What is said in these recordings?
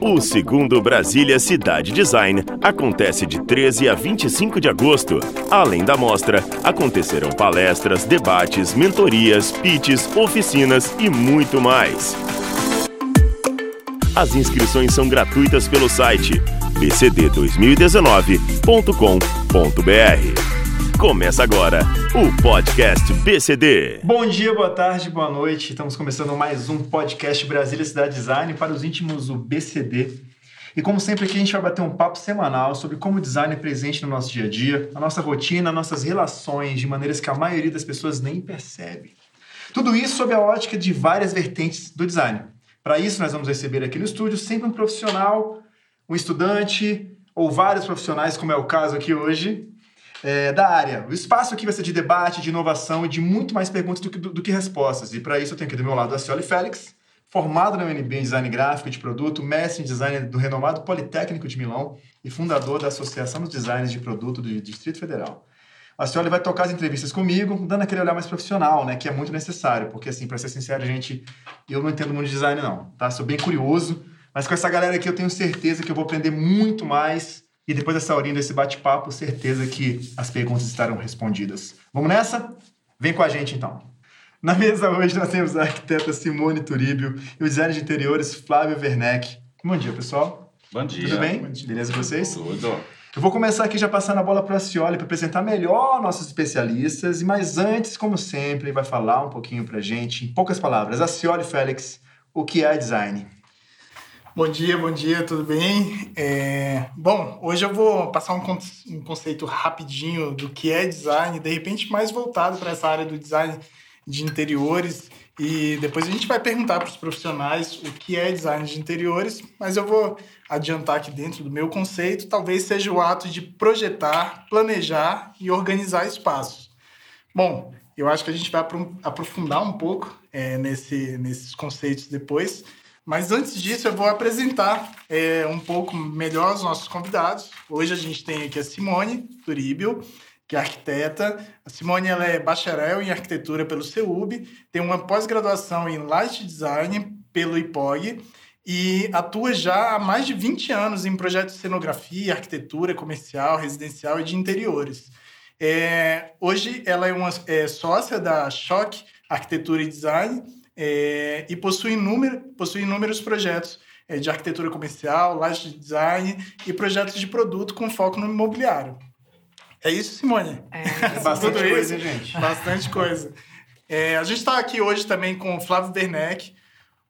O segundo Brasília Cidade Design acontece de 13 a 25 de agosto. Além da mostra, acontecerão palestras, debates, mentorias, pitches, oficinas e muito mais. As inscrições são gratuitas pelo site bcd2019.com.br. Começa agora o podcast BCD. Bom dia, boa tarde, boa noite. Estamos começando mais um podcast Brasília Cidade Design para os íntimos o BCD. E como sempre aqui a gente vai bater um papo semanal sobre como o design é presente no nosso dia a dia, na nossa rotina, nossas relações, de maneiras que a maioria das pessoas nem percebe. Tudo isso sob a ótica de várias vertentes do design. Para isso nós vamos receber aqui no estúdio sempre um profissional, um estudante ou vários profissionais, como é o caso aqui hoje, é, da área. O espaço aqui vai ser de debate, de inovação e de muito mais perguntas do que, do, do que respostas. E para isso eu tenho aqui do meu lado a Cioli Félix, formado na UNB em Design Gráfico de Produto, mestre em Design do renomado Politécnico de Milão e fundador da Associação dos Designers de Produto do Distrito Federal. A Cioli vai tocar as entrevistas comigo, dando aquele olhar mais profissional, né, que é muito necessário, porque assim, para ser sincero, gente, eu não entendo muito de design não, tá? Sou bem curioso, mas com essa galera aqui eu tenho certeza que eu vou aprender muito mais e depois dessa horinha desse bate-papo, certeza que as perguntas estarão respondidas. Vamos nessa? Vem com a gente então. Na mesa hoje nós temos a arquiteta Simone Turíbio e o designer de interiores Flávio Werneck. Bom dia, pessoal. Bom dia. Tudo bem? Bom dia. Beleza com vocês? Tudo. Eu vou começar aqui já passando a bola para a Cioli para apresentar melhor nossos especialistas. Mas antes, como sempre, vai falar um pouquinho para gente, em poucas palavras, a Cioli Félix, o que é design? Bom dia, bom dia, tudo bem? É... Bom, hoje eu vou passar um, um, conceito rapidinho do que é design, de repente mais voltado para essa área do design de interiores. E depois a gente vai perguntar para os profissionais o que é design de interiores, mas eu vou adiantar aqui dentro do meu conceito, talvez seja o ato de projetar, planejar e organizar espaços. Bom, eu acho que a gente vai aprofundar um pouco é, nesse, nesses conceitos depois. Mas antes disso, eu vou apresentar é, um pouco melhor os nossos convidados. Hoje a gente tem aqui a Simone Turíbio, que é arquiteta. A Simone ela é bacharel em arquitetura pelo CEUB, tem uma pós-graduação em Light Design pelo IPOG e atua já há mais de 20 anos em projetos de cenografia, arquitetura comercial, residencial e de interiores. É, hoje ela é uma é, sócia da Choque Arquitetura e Design é, e possui, inúmero, possui inúmeros projetos é, de arquitetura comercial, laje de design e projetos de produto com foco no imobiliário. É isso, Simone? É, bastante Tudo coisa, isso? gente. Bastante coisa. É, a gente está aqui hoje também com o Flávio Werneck.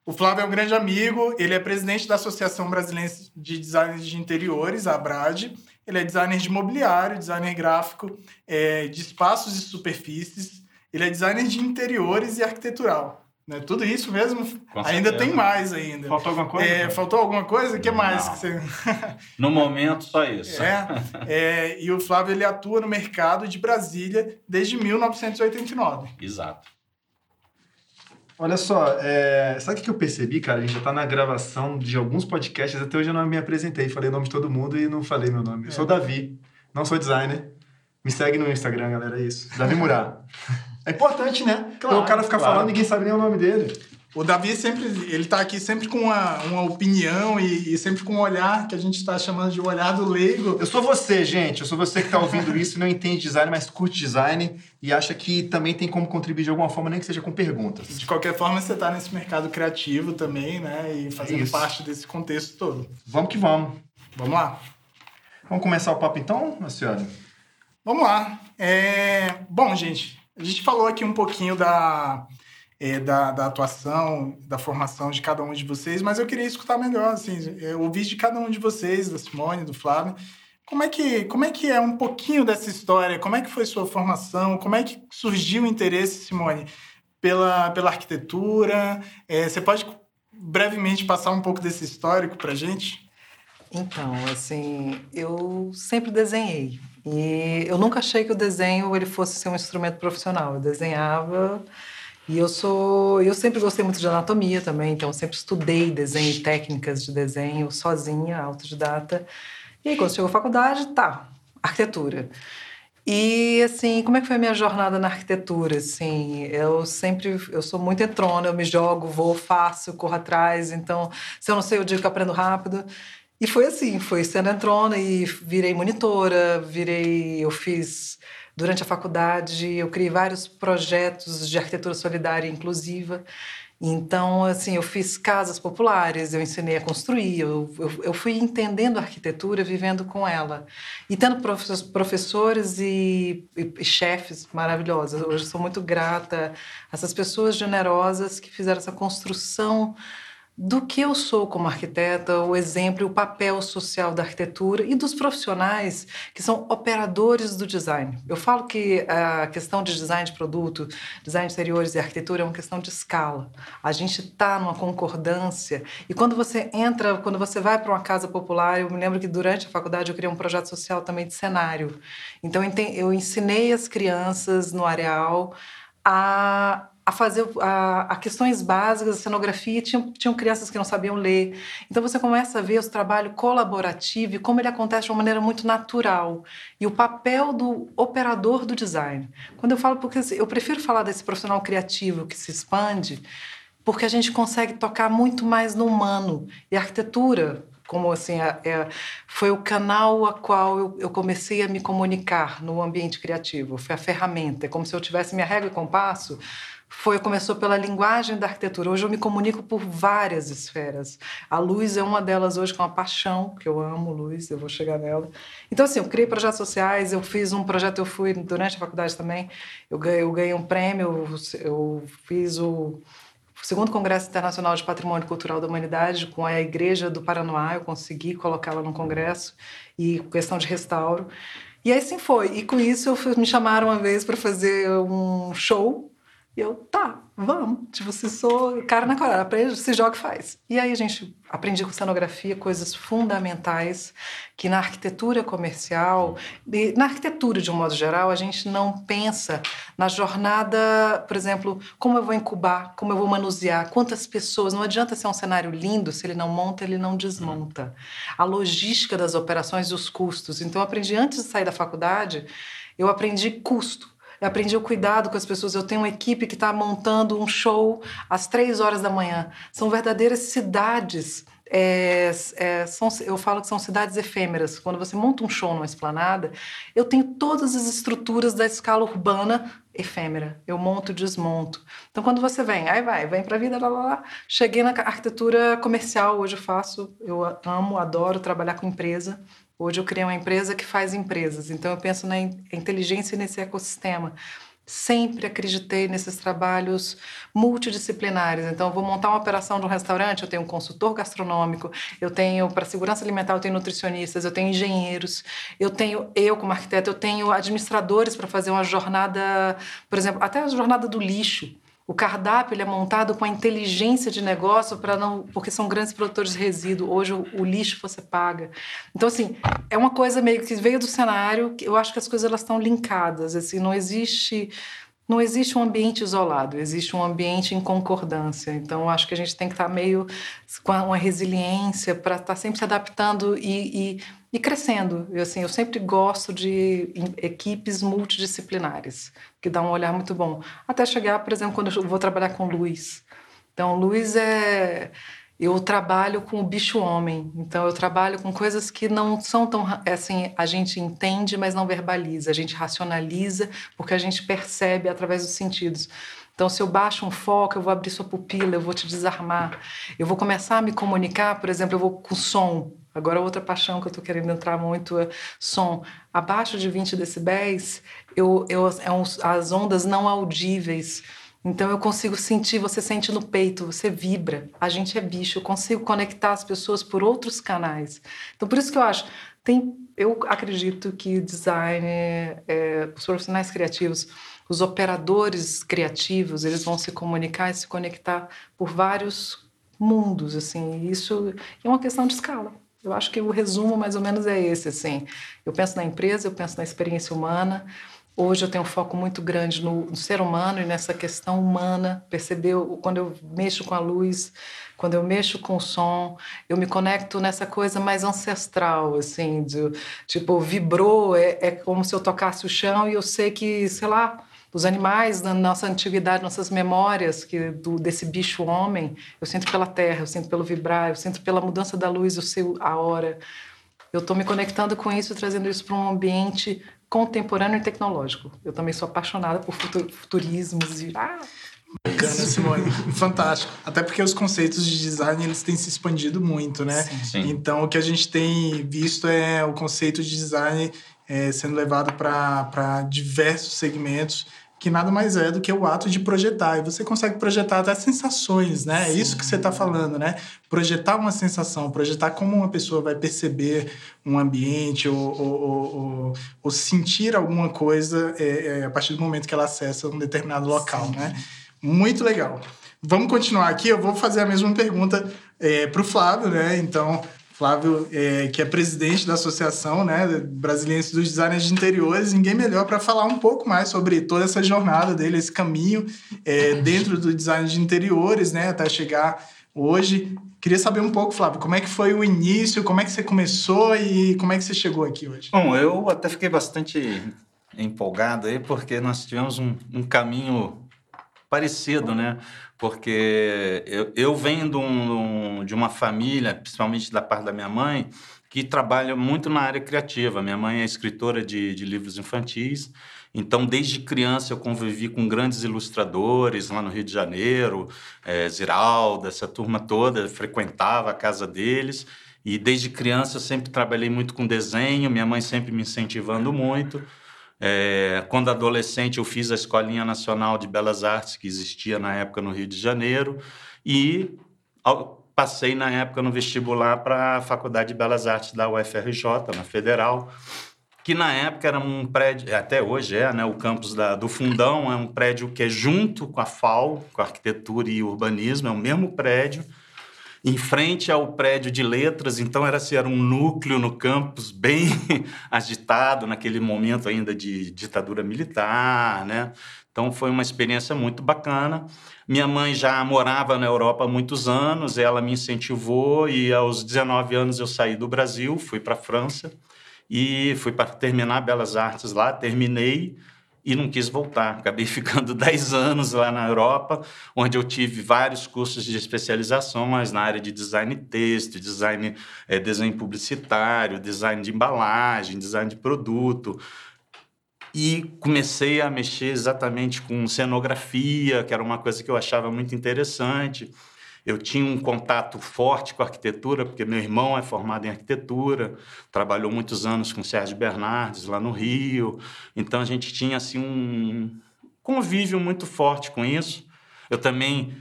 O Flávio é um grande amigo, ele é presidente da Associação Brasileira de Designers de Interiores, a ABRAD. Ele é designer de mobiliário, designer gráfico, é, de espaços e superfícies. Ele é designer de interiores e arquitetural. Né? Tudo isso mesmo. Ainda tem mais ainda. Faltou alguma coisa? É, faltou alguma coisa? O que mais? Que você... no momento, só isso. É, é, e o Flávio ele atua no mercado de Brasília desde 1989. Exato. Olha só, é... sabe o que eu percebi, cara? A gente já está na gravação de alguns podcasts, até hoje eu não me apresentei, falei o nome de todo mundo e não falei meu nome. Eu sou o é. Davi, não sou designer. Me segue no Instagram, galera, é isso. Davi Murá. É importante, né? Claro, o cara ficar claro. falando ninguém sabe nem o nome dele. O Davi sempre, ele tá aqui sempre com uma, uma opinião e, e sempre com um olhar que a gente está chamando de olhar do leigo. Eu sou você, gente. Eu sou você que está ouvindo isso e não entende design, mas curte design e acha que também tem como contribuir de alguma forma, nem que seja com perguntas. De qualquer forma, você está nesse mercado criativo também, né? E fazendo isso. parte desse contexto todo. Vamos que vamos. Vamos lá. Vamos começar o papo então, senhora? Vamos lá. É... Bom, gente, a gente falou aqui um pouquinho da, é, da, da, atuação, da formação de cada um de vocês, mas eu queria escutar melhor, assim, ouvir de cada um de vocês, da Simone, do Flávio, como é, que, como é que é um pouquinho dessa história? Como é que foi sua formação? Como é que surgiu o interesse, Simone, pela, pela arquitetura? É, você pode brevemente passar um pouco desse histórico para gente? Então, assim, eu sempre desenhei. E eu nunca achei que o desenho ele fosse ser um instrumento profissional. Eu desenhava e eu sou, eu sempre gostei muito de anatomia também, então eu sempre estudei desenho e técnicas de desenho sozinha, autodidata. E aí quando chegou a faculdade, tá, arquitetura. E assim, como é que foi a minha jornada na arquitetura? Assim, eu sempre, eu sou muito entrona, eu me jogo, vou, faço, corro atrás. Então, se eu não sei, eu digo que aprendo rápido. E foi assim, foi sendo entrona e virei monitora, virei, eu fiz durante a faculdade, eu criei vários projetos de arquitetura solidária e inclusiva. Então, assim, eu fiz casas populares, eu ensinei a construir, eu, eu, eu, fui entendendo a arquitetura, vivendo com ela. E tendo professores e, e, e chefes maravilhosos. Hoje sou muito grata a essas pessoas generosas que fizeram essa construção do que eu sou como arquiteta, o exemplo o papel social da arquitetura e dos profissionais que são operadores do design. Eu falo que a questão de design de produto, design de interiores e arquitetura é uma questão de escala. A gente está numa concordância e quando você entra, quando você vai para uma casa popular, eu me lembro que durante a faculdade eu criei um projeto social também de cenário. Então eu ensinei as crianças no areal a a fazer a, a, questões básicas da cenografia, tinham, tinham crianças que não sabiam ler. Então você começa a ver o trabalho colaborativo e como ele acontece de uma maneira muito natural. E o papel do operador do design. Quando eu falo, porque eu prefiro falar desse profissional criativo que se expande, porque a gente consegue tocar muito mais no humano. E a arquitetura, como assim é, é, foi o canal a qual eu, eu, comecei a me comunicar no ambiente criativo foi a ferramenta é como se eu tivesse minha regra e compasso foi começou pela linguagem da arquitetura. Hoje eu me comunico por várias esferas. A luz é uma delas hoje com a paixão, que eu amo luz, eu vou chegar nela. Então assim, eu criei projetos sociais, eu fiz um projeto, eu fui durante a faculdade também, eu ganhei, eu ganhei um prêmio, eu, eu fiz o segundo Congresso Internacional de Patrimônio Cultural da Humanidade com a Igreja do Paranoá, eu consegui colocá-la no congresso e questão de restauro. E aí sim foi. E com isso me chamaram uma vez para fazer um show e eu, tá, vamos. Tipo, se sou cara na coragem, aprende, se joga e faz. E aí a gente aprendi com cenografia coisas fundamentais que na arquitetura comercial, e na arquitetura de um modo geral, a gente não pensa na jornada, por exemplo, como eu vou incubar, como eu vou manusear, quantas pessoas. Não adianta ser um cenário lindo se ele não monta, ele não desmonta. A logística das operações e os custos. Então, eu aprendi antes de sair da faculdade, eu aprendi custo eu aprendi o cuidado com as pessoas. Eu tenho uma equipe que está montando um show às três horas da manhã. São verdadeiras cidades. É, é, são, eu falo que são cidades efêmeras. Quando você monta um show numa esplanada, eu tenho todas as estruturas da escala urbana efêmera. Eu monto, desmonto. Então, quando você vem, aí vai, vem para a vida, lá, lá, lá. Cheguei na arquitetura comercial, hoje eu faço, eu amo, adoro trabalhar com empresa. Hoje eu criei uma empresa que faz empresas, então eu penso na inteligência nesse ecossistema. Sempre acreditei nesses trabalhos multidisciplinares. Então, eu vou montar uma operação de um restaurante, eu tenho um consultor gastronômico, eu tenho, para segurança alimentar, eu tenho nutricionistas, eu tenho engenheiros, eu tenho, eu como arquiteto, eu tenho administradores para fazer uma jornada, por exemplo, até a jornada do lixo. O cardápio ele é montado com a inteligência de negócio para não, porque são grandes produtores de resíduo. Hoje o, o, lixo você paga. Então assim é uma coisa meio que veio do cenário. Eu acho que as coisas elas estão linkadas. Assim não existe não existe um ambiente isolado, existe um ambiente em concordância. Então, acho que a gente tem que estar meio com uma resiliência para estar sempre se adaptando e, e, e crescendo. Eu, assim, eu sempre gosto de equipes multidisciplinares, que dá um olhar muito bom. Até chegar, por exemplo, quando eu vou trabalhar com luz. Então, luz é eu trabalho com o bicho homem, então eu trabalho com coisas que não são tão assim, a gente entende, mas não verbaliza, a gente racionaliza porque a gente percebe através dos sentidos. Então, se eu baixo um foco, eu vou abrir sua pupila, eu vou te desarmar. Eu vou começar a me comunicar, por exemplo, eu vou com som. Agora, outra paixão que eu estou querendo entrar muito é som. Abaixo de 20 decibéis, eu, eu, é um, as ondas não audíveis então eu consigo sentir, você sente no peito, você vibra. A gente é bicho, eu consigo conectar as pessoas por outros canais. Então por isso que eu acho, tem, eu acredito que design, é, os profissionais criativos, os operadores criativos, eles vão se comunicar e se conectar por vários mundos, assim. Isso é uma questão de escala. Eu acho que o resumo mais ou menos é esse, assim. Eu penso na empresa, eu penso na experiência humana Hoje eu tenho um foco muito grande no, no ser humano e nessa questão humana. Percebeu? Quando eu mexo com a luz, quando eu mexo com o som, eu me conecto nessa coisa mais ancestral, assim, de, tipo, vibrou, é, é como se eu tocasse o chão e eu sei que, sei lá, os animais na nossa antiguidade, nossas memórias que do, desse bicho homem, eu sinto pela terra, eu sinto pelo vibrar, eu sinto pela mudança da luz, eu sei a hora. Eu estou me conectando com isso, trazendo isso para um ambiente contemporâneo e tecnológico. Eu também sou apaixonada por futurismos e ah, Bacana, Simone. Fantástico. Até porque os conceitos de design eles têm se expandido muito, né? Sim, sim. Então, o que a gente tem visto é o conceito de design é, sendo levado para diversos segmentos, que nada mais é do que o ato de projetar. E você consegue projetar até sensações, né? É isso que você está falando, né? Projetar uma sensação, projetar como uma pessoa vai perceber um ambiente ou, ou, ou, ou sentir alguma coisa é, é, a partir do momento que ela acessa um determinado local, Sim. né? Muito legal. Vamos continuar aqui. Eu vou fazer a mesma pergunta é, para o Flávio, né? Então, Flávio, é, que é presidente da Associação né, Brasiliense dos Designers de Interiores, ninguém melhor para falar um pouco mais sobre toda essa jornada dele, esse caminho é, dentro do design de interiores, né, até chegar hoje. Queria saber um pouco, Flávio, como é que foi o início, como é que você começou e como é que você chegou aqui hoje? Bom, eu até fiquei bastante empolgado aí, porque nós tivemos um, um caminho parecido, né? Porque eu, eu venho de, um, de uma família, principalmente da parte da minha mãe, que trabalha muito na área criativa. Minha mãe é escritora de, de livros infantis, então desde criança eu convivi com grandes ilustradores lá no Rio de Janeiro, é, Ziralda, essa turma toda, frequentava a casa deles. E desde criança eu sempre trabalhei muito com desenho, minha mãe sempre me incentivando muito. É, quando adolescente, eu fiz a Escolinha Nacional de Belas Artes, que existia na época no Rio de Janeiro, e passei na época no vestibular para a Faculdade de Belas Artes da UFRJ, na Federal, que na época era um prédio, até hoje é, né, o campus da, do Fundão, é um prédio que é junto com a FAO, com a Arquitetura e Urbanismo, é o mesmo prédio, em frente ao prédio de letras, então era, assim, era um núcleo no campus bem agitado, naquele momento ainda de ditadura militar, né? Então foi uma experiência muito bacana. Minha mãe já morava na Europa há muitos anos, ela me incentivou e aos 19 anos eu saí do Brasil, fui para a França e fui para terminar Belas Artes lá, terminei e não quis voltar. Acabei ficando 10 anos lá na Europa, onde eu tive vários cursos de especialização, mas na área de design texto, design, é, design publicitário, design de embalagem, design de produto. E comecei a mexer exatamente com cenografia, que era uma coisa que eu achava muito interessante. Eu tinha um contato forte com a arquitetura, porque meu irmão é formado em arquitetura, trabalhou muitos anos com Sérgio Bernardes lá no Rio. Então a gente tinha assim um convívio muito forte com isso. Eu também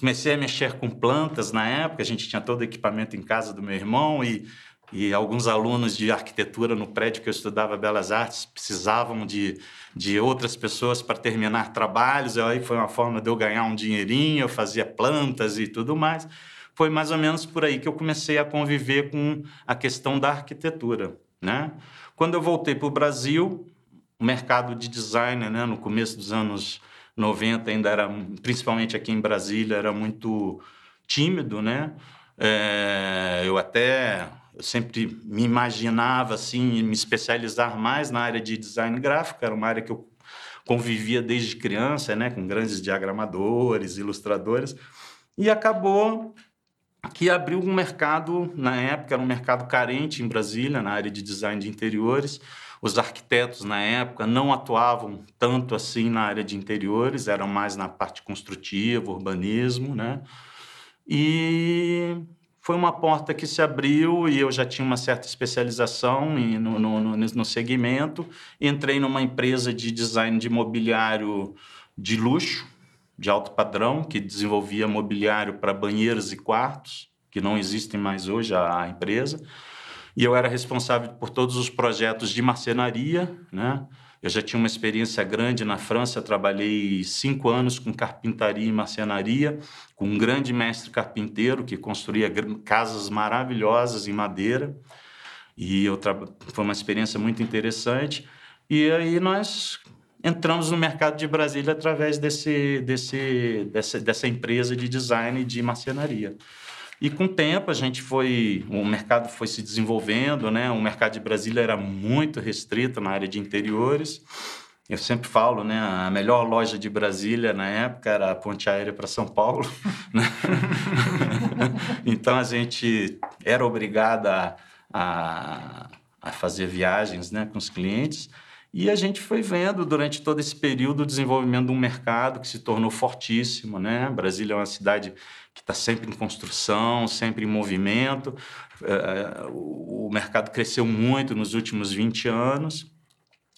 comecei a mexer com plantas na época, a gente tinha todo o equipamento em casa do meu irmão e e alguns alunos de arquitetura no prédio que eu estudava Belas Artes precisavam de, de outras pessoas para terminar trabalhos. Aí foi uma forma de eu ganhar um dinheirinho, eu fazia plantas e tudo mais. Foi mais ou menos por aí que eu comecei a conviver com a questão da arquitetura. Né? Quando eu voltei para o Brasil, o mercado de design, né, no começo dos anos 90, ainda era, principalmente aqui em Brasília, era muito tímido. Né? É, eu até eu sempre me imaginava assim me especializar mais na área de design gráfico, era uma área que eu convivia desde criança, né, com grandes diagramadores, ilustradores, e acabou que abriu um mercado, na época era um mercado carente em Brasília, na área de design de interiores. Os arquitetos na época não atuavam tanto assim na área de interiores, eram mais na parte construtiva, urbanismo, né? E foi uma porta que se abriu e eu já tinha uma certa especialização no, no, no, no segmento. Entrei numa empresa de design de mobiliário de luxo, de alto padrão, que desenvolvia mobiliário para banheiros e quartos, que não existem mais hoje a empresa. E eu era responsável por todos os projetos de marcenaria, né? Eu já tinha uma experiência grande na França, trabalhei cinco anos com carpintaria e marcenaria, com um grande mestre carpinteiro que construía casas maravilhosas em madeira. E eu tra... foi uma experiência muito interessante. E aí nós entramos no mercado de Brasília através desse, desse, dessa, dessa empresa de design de marcenaria. E com o tempo a gente foi, o mercado foi se desenvolvendo, né? O mercado de Brasília era muito restrito na área de interiores. Eu sempre falo, né? A melhor loja de Brasília na época era a Ponte Aérea para São Paulo. Né? então a gente era obrigada a, a fazer viagens, né, com os clientes. E a gente foi vendo durante todo esse período o desenvolvimento de um mercado que se tornou fortíssimo, né? Brasília é uma cidade que está sempre em construção, sempre em movimento. É, o mercado cresceu muito nos últimos 20 anos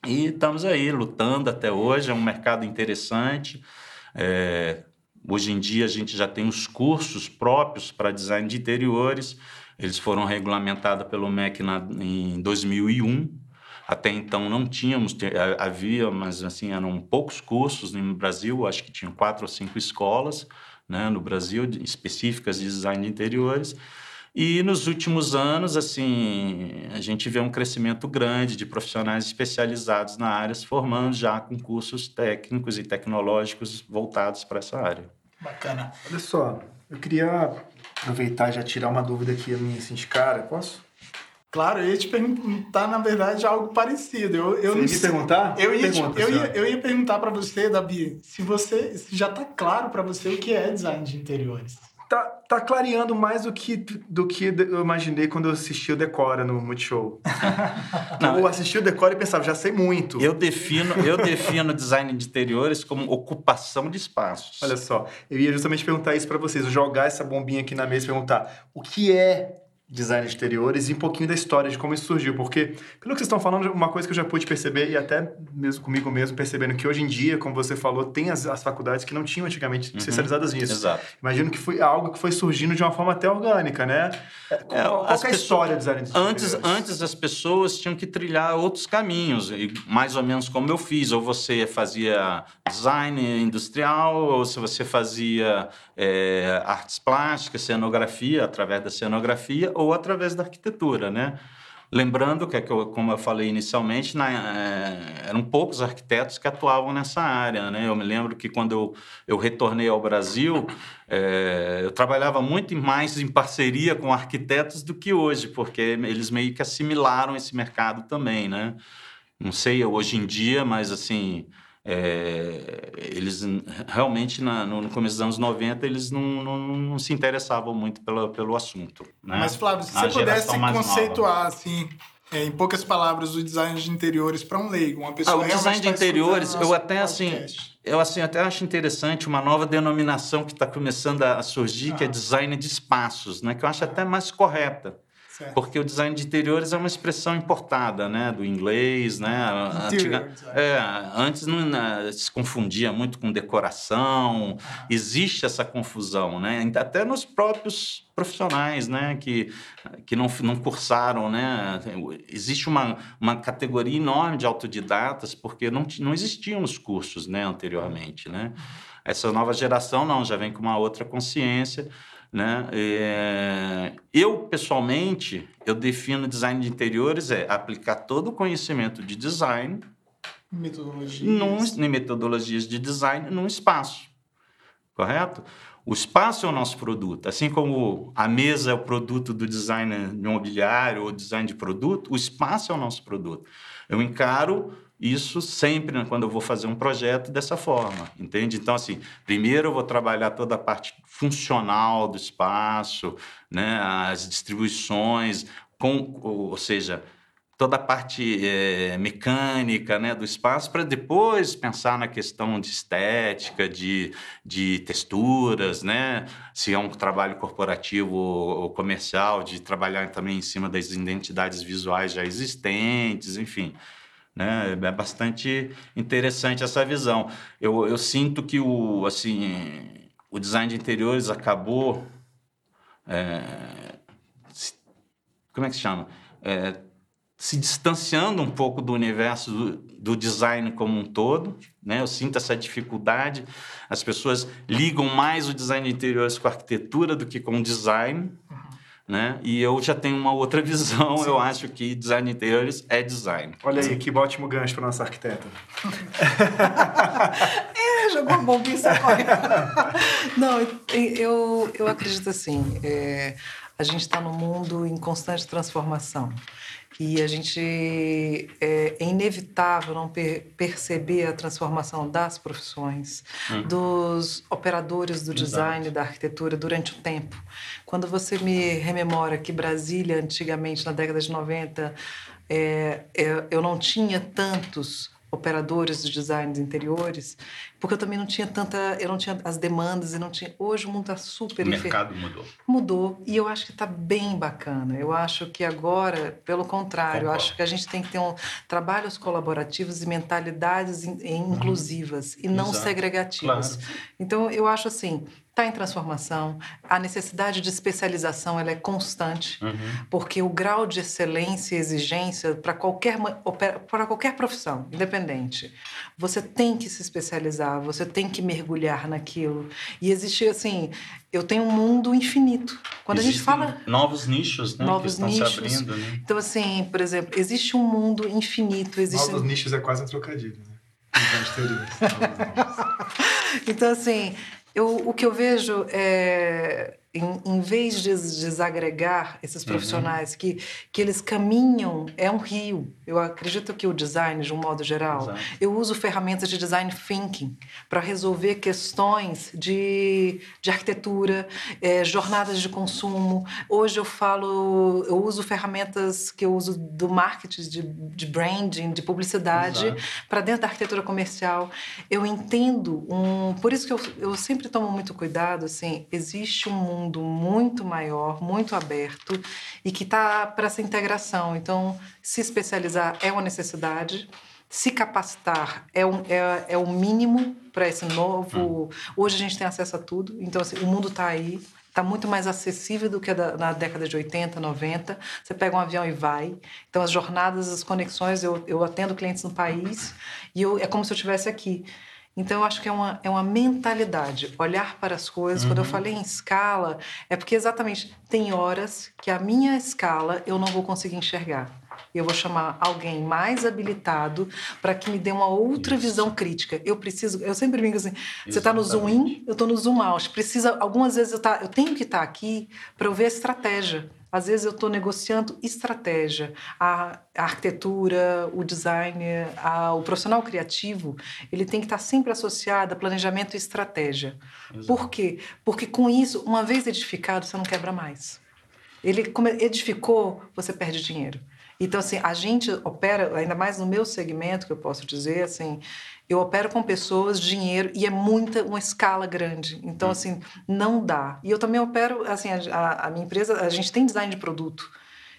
e estamos aí lutando até hoje. É um mercado interessante. É, hoje em dia a gente já tem os cursos próprios para design de interiores. Eles foram regulamentados pelo MEC na, em 2001. Até então não tínhamos, havia, mas assim, eram poucos cursos no Brasil, acho que tinham quatro ou cinco escolas né, no Brasil específicas de design de interiores. E nos últimos anos, assim, a gente vê um crescimento grande de profissionais especializados na área, se formando já com cursos técnicos e tecnológicos voltados para essa área. Bacana. Olha só, eu queria aproveitar e já tirar uma dúvida aqui a minha, assim, de cara. Posso? Claro, eu ia te perguntar, na verdade, algo parecido. Eu, eu você ia me perguntar? Eu ia, Pergunta, eu, ia, eu ia perguntar para você, Davi, se você se já está claro para você o que é design de interiores tá, tá clareando mais do que, do que eu imaginei quando eu assisti o Decora no Multishow. Não, eu assisti o Decora e pensava, já sei muito. Eu defino, eu defino design de interiores como ocupação de espaços. Olha só, eu ia justamente perguntar isso para vocês, jogar essa bombinha aqui na mesa e perguntar o que é design de exteriores e um pouquinho da história de como isso surgiu, porque pelo que vocês estão falando, uma coisa que eu já pude perceber e até mesmo comigo mesmo percebendo que hoje em dia, como você falou, tem as, as faculdades que não tinham antigamente uhum, especializadas nisso. Exato. Imagino que foi algo que foi surgindo de uma forma até orgânica, né? É, qual, qual é a história do design de antes, antes as pessoas tinham que trilhar outros caminhos, mais ou menos como eu fiz, ou você fazia design industrial, ou se você fazia é, artes plásticas, cenografia, através da cenografia, ou através da arquitetura, né? Lembrando que, como eu falei inicialmente, na, é, eram poucos arquitetos que atuavam nessa área. Né? Eu me lembro que quando eu, eu retornei ao Brasil, é, eu trabalhava muito mais em parceria com arquitetos do que hoje, porque eles meio que assimilaram esse mercado também. Né? Não sei hoje em dia, mas assim é, eles realmente, na, no, começo dos anos 90, eles não, não, não se interessavam muito pelo, pelo assunto. Né? Mas, Flávio, se você pudesse conceituar, assim, é, em poucas palavras, o design de interiores para um leigo, uma pessoa ah, o design de tá interiores, eu até assim, eu assim até acho interessante uma nova denominação que está começando a surgir, ah. que é ah. design de espaços, né? Que eu acho até mais correta. Certo. Porque o design de interiores é uma expressão importada, né, do inglês, né? Antiga, é, antes não né, se confundia muito com decoração. Existe essa confusão, né? Até nos próprios profissionais, né, que, que não, não cursaram, né? Existe uma, uma categoria enorme de autodidatas porque não, não existiam os cursos, né, anteriormente, né? Essa nova geração não, já vem com uma outra consciência né? É, eu, pessoalmente, eu defino design de interiores é aplicar todo o conhecimento de design metodologias. Num, em metodologias de design num espaço, correto? O espaço é o nosso produto. Assim como a mesa é o produto do design imobiliário ou design de produto, o espaço é o nosso produto. Eu encaro isso sempre né, quando eu vou fazer um projeto dessa forma, entende? Então, assim, primeiro eu vou trabalhar toda a parte funcional do espaço, né, as distribuições, com, ou seja, toda a parte é, mecânica né, do espaço, para depois pensar na questão de estética, de, de texturas, né? se é um trabalho corporativo ou comercial, de trabalhar também em cima das identidades visuais já existentes, enfim. Né? É bastante interessante essa visão. Eu, eu sinto que o, assim, o design de interiores acabou. É, como é que se chama? É, se distanciando um pouco do universo do, do, design como um todo, né? Eu sinto essa dificuldade. As pessoas ligam mais o design de interiores com a arquitetura do que com o design, né? E eu já tenho uma outra visão. Sim. Eu acho que design de interiores é design. Olha aí, que ótimo gancho para nossa arquiteta. é, jogou bom isso agora. Não, eu, eu acredito assim. É, a gente está num mundo em constante transformação. E a gente é, é inevitável não per perceber a transformação das profissões, hum. dos operadores do design, Exato. da arquitetura durante o tempo. Quando você me rememora que Brasília, antigamente, na década de 90, é, é, eu não tinha tantos operadores de design de interiores, porque eu também não tinha tanta, eu não tinha as demandas e não tinha. Hoje o mundo está super. O mercado mudou. Mudou e eu acho que está bem bacana. Eu acho que agora, pelo contrário, eu acho que a gente tem que ter um trabalhos colaborativos e mentalidades in, inclusivas uhum. e não Exato. segregativas. Claro. Então eu acho assim, está em transformação. A necessidade de especialização ela é constante, uhum. porque o grau de excelência e exigência para qualquer, para qualquer profissão, independente, você tem que se especializar, você tem que mergulhar naquilo. E existe, assim, eu tenho um mundo infinito. Quando Existem a gente fala. Novos nichos, né? Novos que nichos. Se abrindo, né? Então, assim, por exemplo, existe um mundo infinito. Existe... Novos nichos é quase um trocadilho, né? então, assim, eu, o que eu vejo é em, em vez de desagregar esses uhum. profissionais uhum. que, que eles caminham, é um rio. Eu acredito que o design, de um modo geral, Exato. eu uso ferramentas de design thinking para resolver questões de, de arquitetura, é, jornadas de consumo. Hoje eu falo, eu uso ferramentas que eu uso do marketing, de, de branding, de publicidade, para dentro da arquitetura comercial. Eu entendo um. Por isso que eu, eu sempre tomo muito cuidado, assim, existe um mundo mundo muito maior, muito aberto e que está para essa integração. Então, se especializar é uma necessidade, se capacitar é, um, é, é o mínimo para esse novo. Hum. Hoje a gente tem acesso a tudo, então assim, o mundo está aí. Está muito mais acessível do que na década de 80, 90. Você pega um avião e vai. Então, as jornadas, as conexões, eu, eu atendo clientes no país e eu, é como se eu estivesse aqui. Então, eu acho que é uma, é uma mentalidade, olhar para as coisas. Uhum. Quando eu uhum. falei em escala, é porque exatamente tem horas que a minha escala eu não vou conseguir enxergar. Eu vou chamar alguém mais habilitado para que me dê uma outra Isso. visão crítica. Eu preciso, eu sempre brinco assim: você está no zoom in, eu estou no zoom out. Precisa, algumas vezes eu, tá, eu tenho que estar tá aqui para eu ver a estratégia. Às vezes eu estou negociando estratégia, a, a, arquitetura, o design, a, o profissional criativo, ele tem que estar tá sempre associado a planejamento e estratégia. Exato. Por quê? Porque com isso, uma vez edificado, você não quebra mais. Ele como edificou, você perde dinheiro. Então, assim, a gente opera, ainda mais no meu segmento, que eu posso dizer, assim, eu opero com pessoas, dinheiro, e é muita, uma escala grande. Então, hum. assim, não dá. E eu também opero, assim, a, a minha empresa, a gente tem design de produto.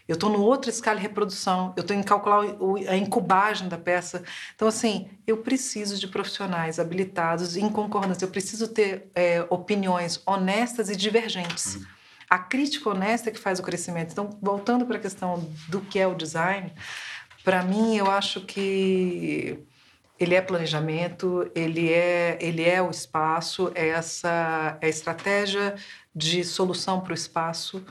Eu estou no outra escala de reprodução, eu estou em calcular a incubagem da peça. Então, assim, eu preciso de profissionais habilitados em concordância, eu preciso ter é, opiniões honestas e divergentes. Uhum. A crítica honesta é que faz o crescimento. Então, voltando para a questão do que é o design, para mim, eu acho que ele é planejamento, ele é, ele é o espaço, é essa é a estratégia de solução para o espaço.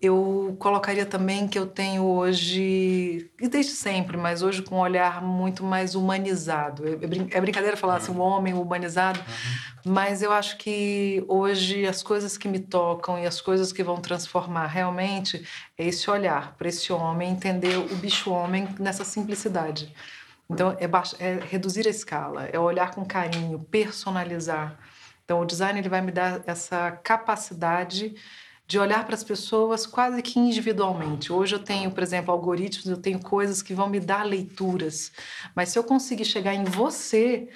Eu colocaria também que eu tenho hoje, e desde sempre, mas hoje com um olhar muito mais humanizado. É, é, é brincadeira falar assim, o homem humanizado, uhum. mas eu acho que hoje as coisas que me tocam e as coisas que vão transformar realmente é esse olhar para esse homem, entender o bicho-homem nessa simplicidade. Então, é, é, reduzir a escala, é olhar com carinho, personalizar. Então, o design ele vai me dar essa capacidade de olhar para as pessoas quase que individualmente. Hoje eu tenho, por exemplo, algoritmos, eu tenho coisas que vão me dar leituras, mas se eu conseguir chegar em você,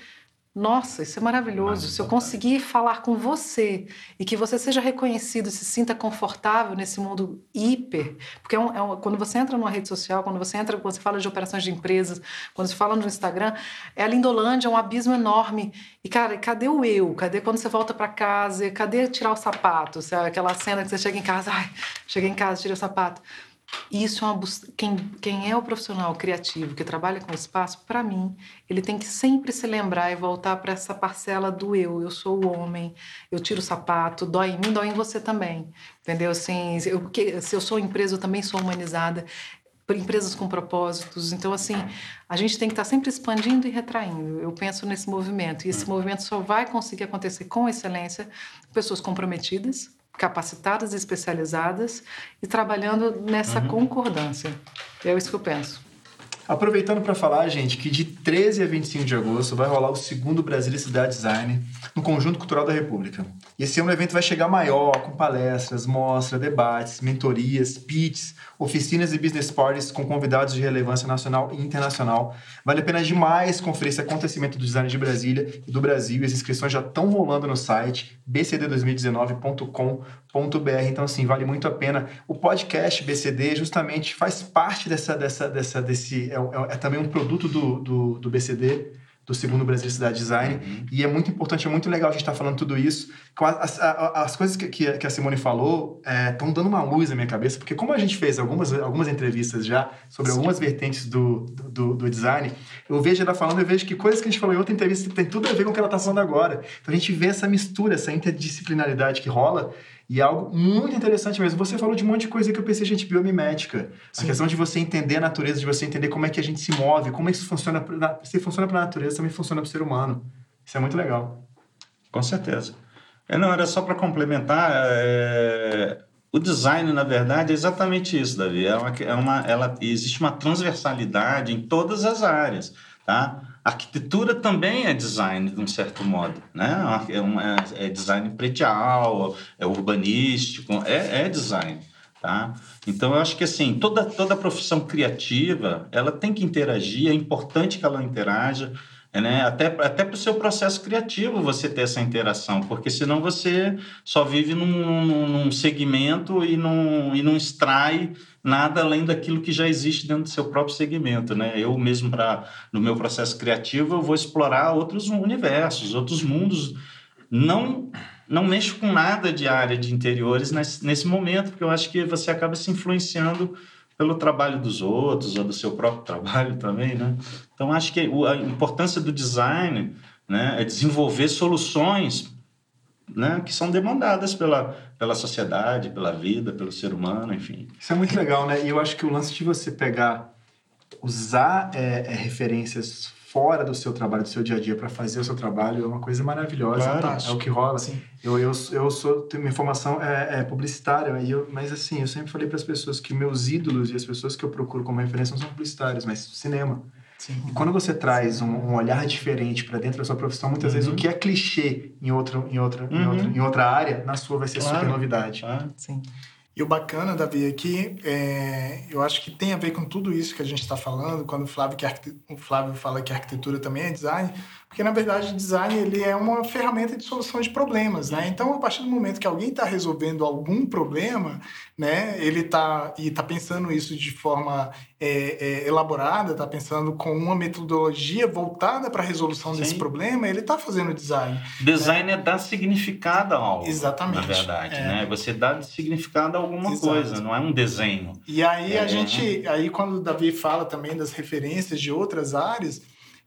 nossa, isso é maravilhoso. Se eu conseguir falar com você e que você seja reconhecido, se sinta confortável nesse mundo hiper, porque é um, é um, quando você entra numa rede social, quando você entra, quando você fala de operações de empresas, quando você fala no Instagram, é a Lindolândia, é um abismo enorme. E cara, cadê o eu? Cadê quando você volta para casa? Cadê tirar o sapato? Aquela cena que você chega em casa, ai, cheguei em casa, tirei o sapato. Isso é uma quem, quem é o profissional criativo que trabalha com espaço, para mim, ele tem que sempre se lembrar e voltar para essa parcela do eu. Eu sou o homem, eu tiro o sapato, dói em mim, dói em você também. Entendeu? Assim, eu, se eu sou empresa, eu também sou humanizada empresas com propósitos. Então, assim, a gente tem que estar sempre expandindo e retraindo. Eu penso nesse movimento. E esse hum. movimento só vai conseguir acontecer com excelência, pessoas comprometidas, capacitadas e especializadas e trabalhando nessa uhum. concordância. É isso que eu penso. Aproveitando para falar, gente, que de 13 a 25 de agosto vai rolar o segundo Brasília Cidade Design no Conjunto Cultural da República. E esse ano o evento vai chegar maior, com palestras, mostras, debates, mentorias, pitches, oficinas e business parties com convidados de relevância nacional e internacional. Vale a pena demais conferir esse acontecimento do design de Brasília e do Brasil. As inscrições já estão rolando no site bcd2019.com.br. Então, assim, vale muito a pena. O podcast BCD justamente faz parte dessa, dessa, dessa desse é, é, é, também um produto do, do, do BCD, do segundo Brasil Cidade Design. Uhum. E é muito importante, é muito legal a gente estar tá falando tudo isso. As, as, as coisas que, que, a Simone falou estão é, dando uma luz na minha cabeça, porque como a gente fez algumas, algumas entrevistas já sobre Sim. algumas vertentes do, do, do, design, eu vejo ela falando, eu vejo que coisas que a gente falou em outra entrevista tem tudo a ver com o que ela está falando agora. Então a gente vê essa mistura, essa interdisciplinaridade que rola e é algo muito interessante mesmo. Você falou de um monte de coisa que eu pensei, gente, biomimética. Sim. A questão de você entender a natureza, de você entender como é que a gente se move, como isso funciona. Se funciona para a natureza, também funciona para o ser humano. Isso é muito legal. Com certeza. É, não, era só para complementar. É... O design, na verdade, é exatamente isso, Davi. É uma, é uma, ela, existe uma transversalidade em todas as áreas. Tá? Arquitetura também é design, de um certo modo. Né? É, um, é, é design predial, é urbanístico, é, é design. Tá? Então, eu acho que assim, toda, toda profissão criativa, ela tem que interagir, é importante que ela interaja, né? até, até para o seu processo criativo você ter essa interação, porque senão você só vive num, num segmento e não, e não extrai nada além daquilo que já existe dentro do seu próprio segmento, né? Eu mesmo para no meu processo criativo eu vou explorar outros universos, outros mundos. Não não mexo com nada de área de interiores nesse, nesse momento, porque eu acho que você acaba se influenciando pelo trabalho dos outros ou do seu próprio trabalho também, né? Então acho que a importância do design, né, é desenvolver soluções né, que são demandadas pela, pela sociedade, pela vida, pelo ser humano, enfim. Isso é muito legal, né? E eu acho que o lance de você pegar, usar é, é, referências fora do seu trabalho, do seu dia a dia, para fazer o seu trabalho é uma coisa maravilhosa. Claro. É o que rola. Sim. Eu, eu, eu sou, minha formação é, é publicitária, e eu, mas assim, eu sempre falei para as pessoas que meus ídolos e as pessoas que eu procuro como referência não são publicitários, mas cinema. Sim. E quando você traz um, um olhar diferente para dentro da sua profissão, muitas uhum. vezes o que é clichê em, outro, em, outra, uhum. em, outra, em outra área, na sua vai ser claro. super novidade. Claro. Sim. E o bacana, Davi, aqui, é, eu acho que tem a ver com tudo isso que a gente está falando, quando o Flávio, que o Flávio fala que a arquitetura também é design, porque na verdade o design ele é uma ferramenta de solução de problemas, né? Então a partir do momento que alguém está resolvendo algum problema, né? Ele está e está pensando isso de forma é, é, elaborada, está pensando com uma metodologia voltada para a resolução Sim. desse problema, ele está fazendo design. Design né? é dar significado a algo. Exatamente. Na verdade, é. né? Você dá significado a alguma Exato. coisa, não é um desenho. E aí a é. gente, aí quando o Davi fala também das referências de outras áreas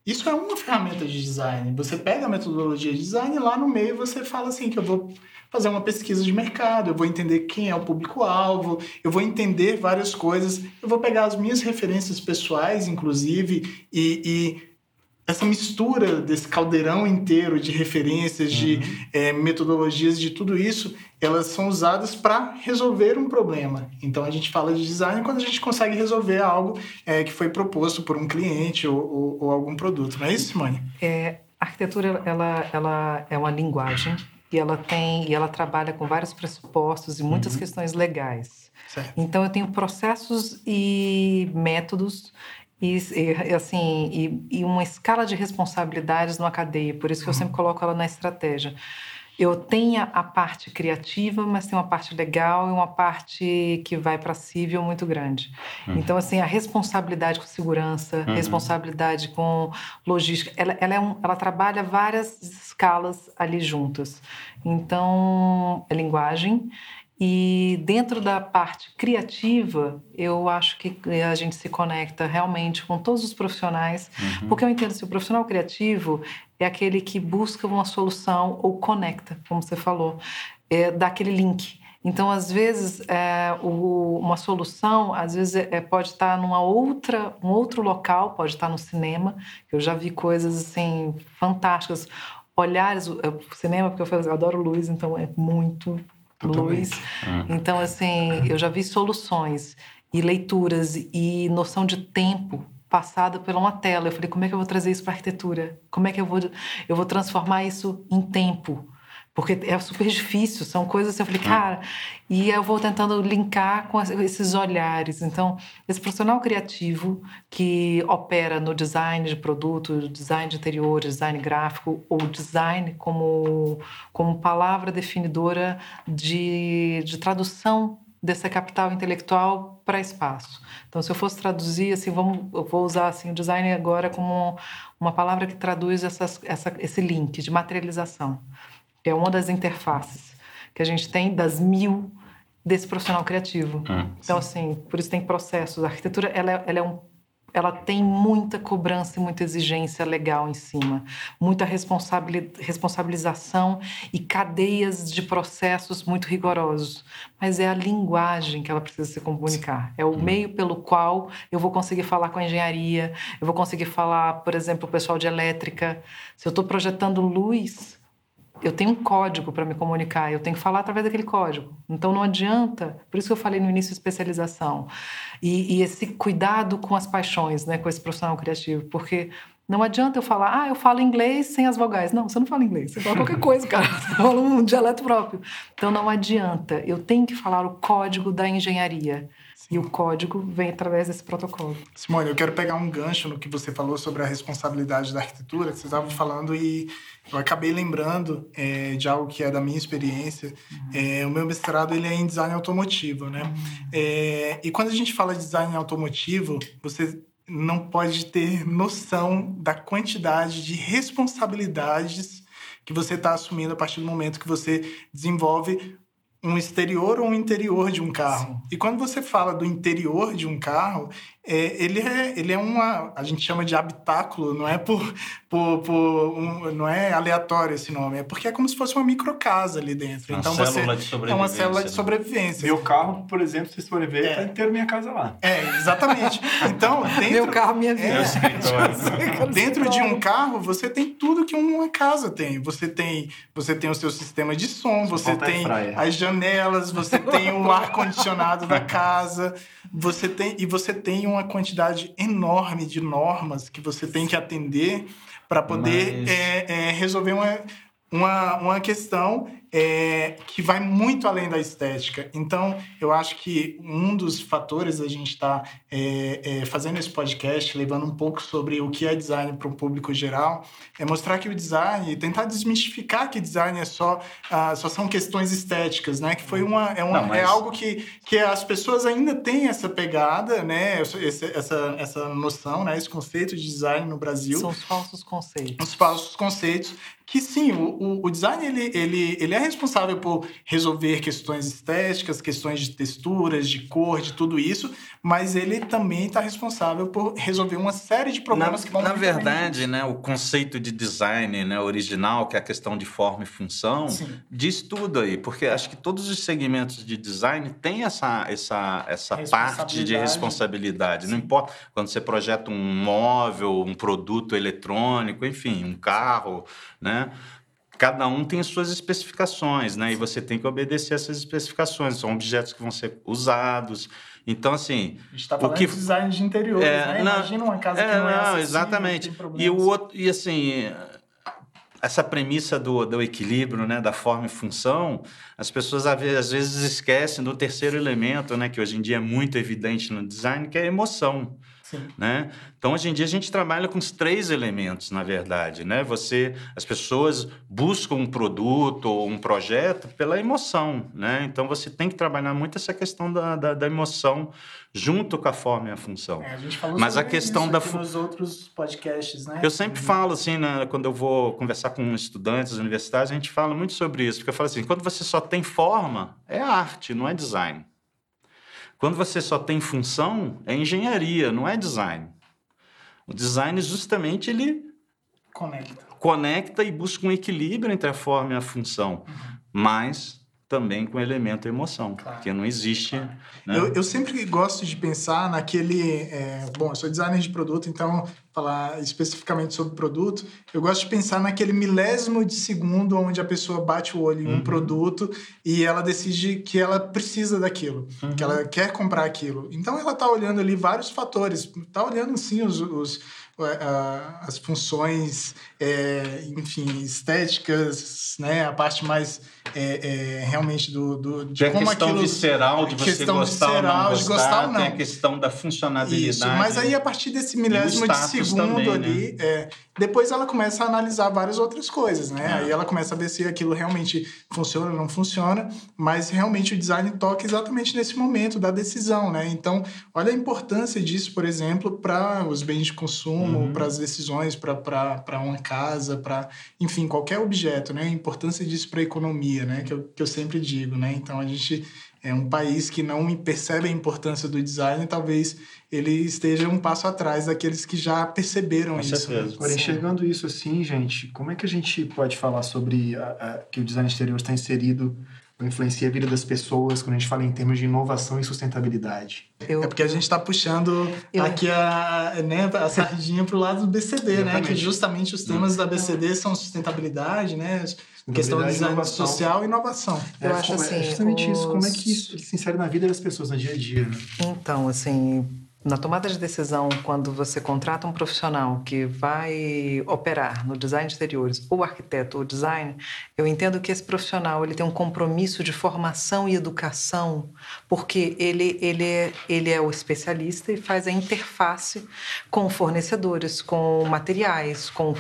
isso é uma ferramenta de design. Você pega a metodologia de design e lá no meio você fala assim que eu vou fazer uma pesquisa de mercado, eu vou entender quem é o público-alvo, eu vou entender várias coisas, eu vou pegar as minhas referências pessoais, inclusive, e, e essa mistura desse caldeirão inteiro de referências, de uhum. é, metodologias, de tudo isso, elas são usadas para resolver um problema. Então a gente fala de design quando a gente consegue resolver algo é, que foi proposto por um cliente ou, ou, ou, algum produto, não é isso, Simone? É, a arquitetura ela, ela é uma linguagem e ela tem e ela trabalha com vários pressupostos e muitas uhum. questões legais. Certo. Então eu tenho processos e métodos e, e assim e, e, uma escala de responsabilidades numa cadeia. Por isso que eu sempre coloco ela na estratégia. Eu tenho a parte criativa, mas tem uma parte legal e uma parte que vai para civil muito grande. Uhum. Então, assim, a responsabilidade com segurança, uhum. responsabilidade com logística, ela, ela, é um, ela trabalha várias escalas ali juntas. Então, é linguagem, E dentro da parte criativa, eu acho que a gente se conecta realmente com todos os profissionais, uhum. porque eu entendo que assim, o profissional criativo é aquele que busca uma solução ou conecta, como você falou, é, dá aquele link. Então, às vezes, é, o, uma solução, às vezes, é, pode estar numa outra, um outro local, pode estar no cinema. Eu já vi coisas assim fantásticas, olhares, o, o cinema, porque eu, eu adoro luz, então é muito luz. Hum. Então, assim, eu já vi soluções e leituras e noção de tempo passada por uma tela. Eu falei, como é que eu vou trazer isso para a arquitetura? Como é que eu vou, eu vou transformar isso em tempo? Porque é super difícil, são coisas assim, eu falei, cara, e eu vou tentando linkar com esses olhares. Então, esse profissional criativo que opera no design de produto, design de interiores, design gráfico, ou design como, como palavra definidora de, de tradução dessa capital intelectual para espaço. Então, se eu fosse traduzir, assim, vamos, eu vou usar assim, o design agora como uma palavra que traduz essas, essa, esse link de materialização é uma das interfaces que a gente tem das mil desse profissional criativo. Hum, então, assim, por isso tem processos. A arquitetura, ela, é, ela é um ela tem muita cobrança e muita exigência legal em cima, muita responsabilização e cadeias de processos muito rigorosos. Mas é a linguagem que ela precisa se comunicar, é o meio pelo qual eu vou conseguir falar com a engenharia, eu vou conseguir falar, por exemplo, o pessoal de elétrica. Se eu estou projetando luz, eu tenho um código para me comunicar, eu tenho que falar através daquele código. Então não adianta, por isso que eu falei no início especialização e, e esse cuidado com as paixões, né, com esse profissional criativo, porque não adianta eu falar, ah, eu falo inglês sem as vogais. Não, você não fala inglês, você fala qualquer coisa, cara. Você fala um dialeto próprio. Então não adianta, eu tenho que falar o código da engenharia. E o código vem através desse protocolo. Simone, eu quero pegar um gancho no que você falou sobre a responsabilidade da arquitetura, que você estava falando, e eu acabei lembrando é, de algo que é da minha experiência. Uhum. É, o meu mestrado ele é em design automotivo, né? Uhum. É, e quando a gente fala de design automotivo, você não pode ter noção da quantidade de responsabilidades que você está assumindo a partir do momento que você desenvolve um exterior ou um interior de um carro. Sim. E quando você fala do interior de um carro, é, ele, é, ele é uma. A gente chama de habitáculo, não é por. por, por um, não é aleatório esse nome, é porque é como se fosse uma microcasa ali dentro. Uma então célula você. De sobrevivência, é uma célula de sobrevivência. Meu carro, por exemplo, se vocês forem ver, é. tá inteiro minha casa lá. É, exatamente. Então, dentro. Meu carro, minha vida. É, dentro de um carro, você tem tudo que uma casa tem. Você tem, você tem o seu sistema de som, você tem as janelas, você tem o ar-condicionado da casa, você tem. E você tem uma quantidade enorme de normas que você tem que atender para poder Mas... é, é, resolver uma, uma, uma questão é, que vai muito além da estética. Então, eu acho que um dos fatores da gente estar tá, é, é, fazendo esse podcast, levando um pouco sobre o que é design para o público geral, é mostrar que o design, tentar desmistificar que design é só, ah, só são questões estéticas, né? Que foi uma, é, uma, Não, mas... é algo que, que as pessoas ainda têm essa pegada, né? Essa, essa, essa noção, né? Esse conceito de design no Brasil. São os falsos conceitos. Os falsos conceitos que sim, o, o, design ele, ele, ele é responsável por resolver questões estéticas, questões de texturas, de cor, de tudo isso, mas ele também está responsável por resolver uma série de problemas na, que vão Na verdade, né, o conceito de design né, original, que é a questão de forma e função, sim. diz tudo aí, porque acho que todos os segmentos de design têm essa, essa, essa parte de responsabilidade. Sim. Não importa quando você projeta um móvel, um produto eletrônico, enfim, um carro, né? Cada um tem suas especificações, né? E você tem que obedecer essas especificações. São objetos que vão ser usados. Então, assim. A gente está falando que... de design de interiores, é, né? Não, Imagina uma casa é, que não é não, Exatamente. E o outro, e assim, essa premissa do, do equilíbrio, né, da forma e função, as pessoas às vezes esquecem do terceiro elemento, né, que hoje em dia é muito evidente no design, que é a emoção. Né? Então, hoje em dia, a gente trabalha com os três elementos, na verdade. Né? Você, as pessoas buscam um produto ou um projeto pela emoção. Né? Então, você tem que trabalhar muito essa questão da, da, da emoção junto com a forma e a função. É, a gente falou Mas a sobre questão isso da fu- nos outros podcasts, né? Eu sempre falo assim, né, quando eu vou conversar com estudantes universitários, a gente fala muito sobre isso, porque eu falo assim, quando você só tem forma, é arte, não é design. Quando você só tem função, é engenharia, não é design. O design justamente ele Conecta. conecta e busca um equilíbrio entre a forma e a função, mas também com o elemento emoção, Claro. porque não existe. né? Eu, eu sempre gosto de pensar naquele. é, bom, eu sou designer de produto, então falar especificamente sobre produto, eu gosto de pensar naquele milésimo de segundo onde a pessoa bate o olho em um Uhum. produto e ela decide que ela precisa daquilo, Uhum. que ela quer comprar aquilo. Então ela está olhando ali vários fatores, está olhando sim os. os as funções, é, enfim, estéticas, né? A parte mais é, é, realmente do, do de Tem a como questão aquilo visceral de você gostar ou não visceral, gostar, gostar ou tem a não. questão da funcionalidade. Isso, mas aí a partir desse milésimo de segundo também, né? ali, é, depois ela começa a analisar várias outras coisas, né? É. Aí ela começa a ver se aquilo realmente funciona ou não funciona, mas realmente o design toca exatamente nesse momento da decisão, né? Então, olha a importância disso, por exemplo, para os bens de consumo, Uhum. para as decisões, para uma casa, para, enfim, qualquer objeto, né? A importância disso para a economia, né? Que eu, que eu sempre digo, né? Então, a gente é um país que não percebe a importância do design, talvez ele esteja um passo atrás daqueles que já perceberam Com isso. certeza. né? Agora, enxergando isso assim, gente, como é que a gente pode falar sobre a- a- que o design exterior está inserido influencia a vida das pessoas quando a gente fala em termos de inovação e sustentabilidade? Eu, É porque a gente está puxando Eu- aqui a, né, a sardinha para o lado do BCD, né? Exatamente. Que justamente os temas da BCD são sustentabilidade, né? Questão do Sustentabilidade e design inovação. social e inovação. Eu é, acho como- assim, É justamente isso. Como é os- que isso se insere na vida das pessoas no dia a dia? Né? Então, assim, na tomada de decisão, quando você contrata um profissional que vai operar no design de exteriores, ou arquiteto ou design, eu entendo que esse profissional ele tem um compromisso de formação e educação, porque ele, ele, é, ele é o especialista e faz a interface com fornecedores, com materiais, com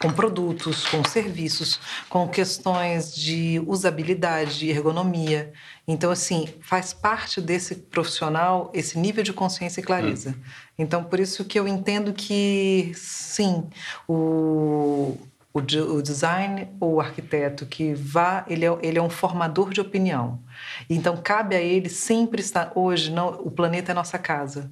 com produtos, com serviços, com questões de usabilidade, de ergonomia. Então, assim, faz parte desse profissional esse nível de consciência e clareza. Então, por isso que eu entendo que, sim, o, o, o design ou o arquiteto que vá, ele é, ele é um formador de opinião. Então, cabe a ele sempre estar. Hoje, não, o planeta é nossa casa.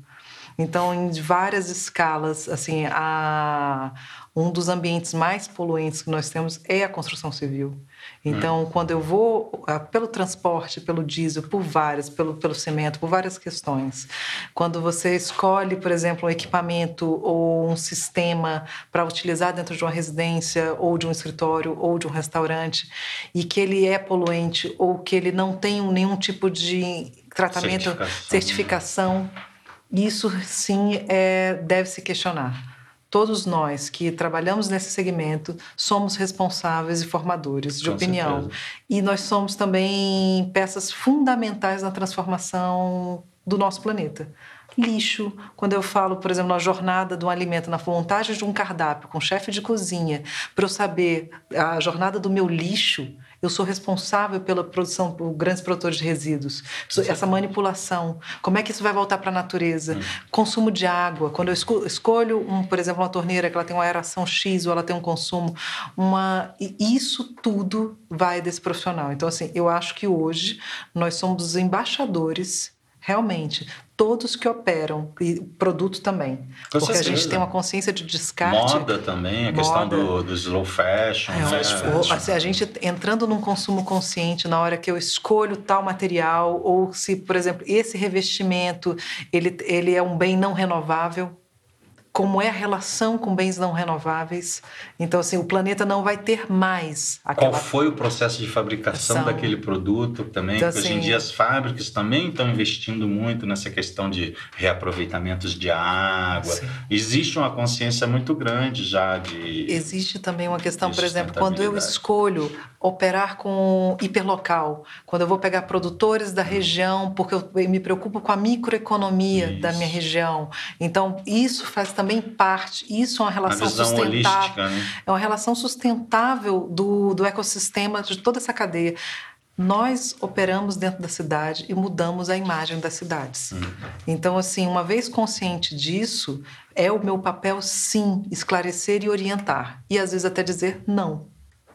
Então, em várias escalas, assim, a, um dos ambientes mais poluentes que nós temos é a construção civil. Então, quando eu vou ah, pelo transporte, pelo diesel, por várias, pelo, pelo cimento, por várias questões, quando você escolhe, por exemplo, um equipamento ou um sistema para utilizar dentro de uma residência ou de um escritório ou de um restaurante e que ele é poluente ou que ele não tem nenhum tipo de tratamento, Certificação. certificação isso sim é, deve se questionar. Todos nós que trabalhamos nesse segmento somos responsáveis e formadores de Com opinião. certeza. E nós somos também peças fundamentais na transformação do nosso planeta. Lixo, quando eu falo, por exemplo, na jornada de um alimento, na montagem de um cardápio com chefe de cozinha, para eu saber a jornada do meu lixo, eu sou responsável pela produção por grandes produtores de resíduos. Essa manipulação, como é que isso vai voltar para a natureza? Consumo de água, quando eu esco- escolho, um, por exemplo, uma torneira que ela tem uma aeração X ou ela tem um consumo, uma isso tudo vai desse profissional. Então, assim, eu acho que hoje nós somos os embaixadores realmente todos que operam e produto também Com porque a gente certeza. tem uma consciência de descarte Moda também, a questão Moda. do, do slow fashion. é, né? o- assim, a gente entrando num consumo consciente na hora que eu escolho tal material ou se, por exemplo, esse revestimento ele, ele é um bem não renovável. Como é a relação com bens não renováveis. Então, assim, o planeta não vai ter mais aquela... Qual foi o processo de fabricação São... daquele produto também? Então, Porque hoje em assim- dia as fábricas também estão investindo muito nessa questão de reaproveitamentos de água. Sim. Existe uma consciência muito grande já de... Existe também uma questão, por exemplo, quando eu escolho operar com hiperlocal, quando eu vou pegar produtores da região, porque eu me preocupo com a microeconomia da Isso. minha região. Então, isso faz também parte, isso é uma relação sustentável. né? É uma relação sustentável do, do ecossistema, de toda essa cadeia. Nós operamos dentro da cidade e mudamos a imagem das cidades. Então, assim, uma vez consciente disso, é o meu papel, sim, esclarecer e orientar. E às vezes até dizer não.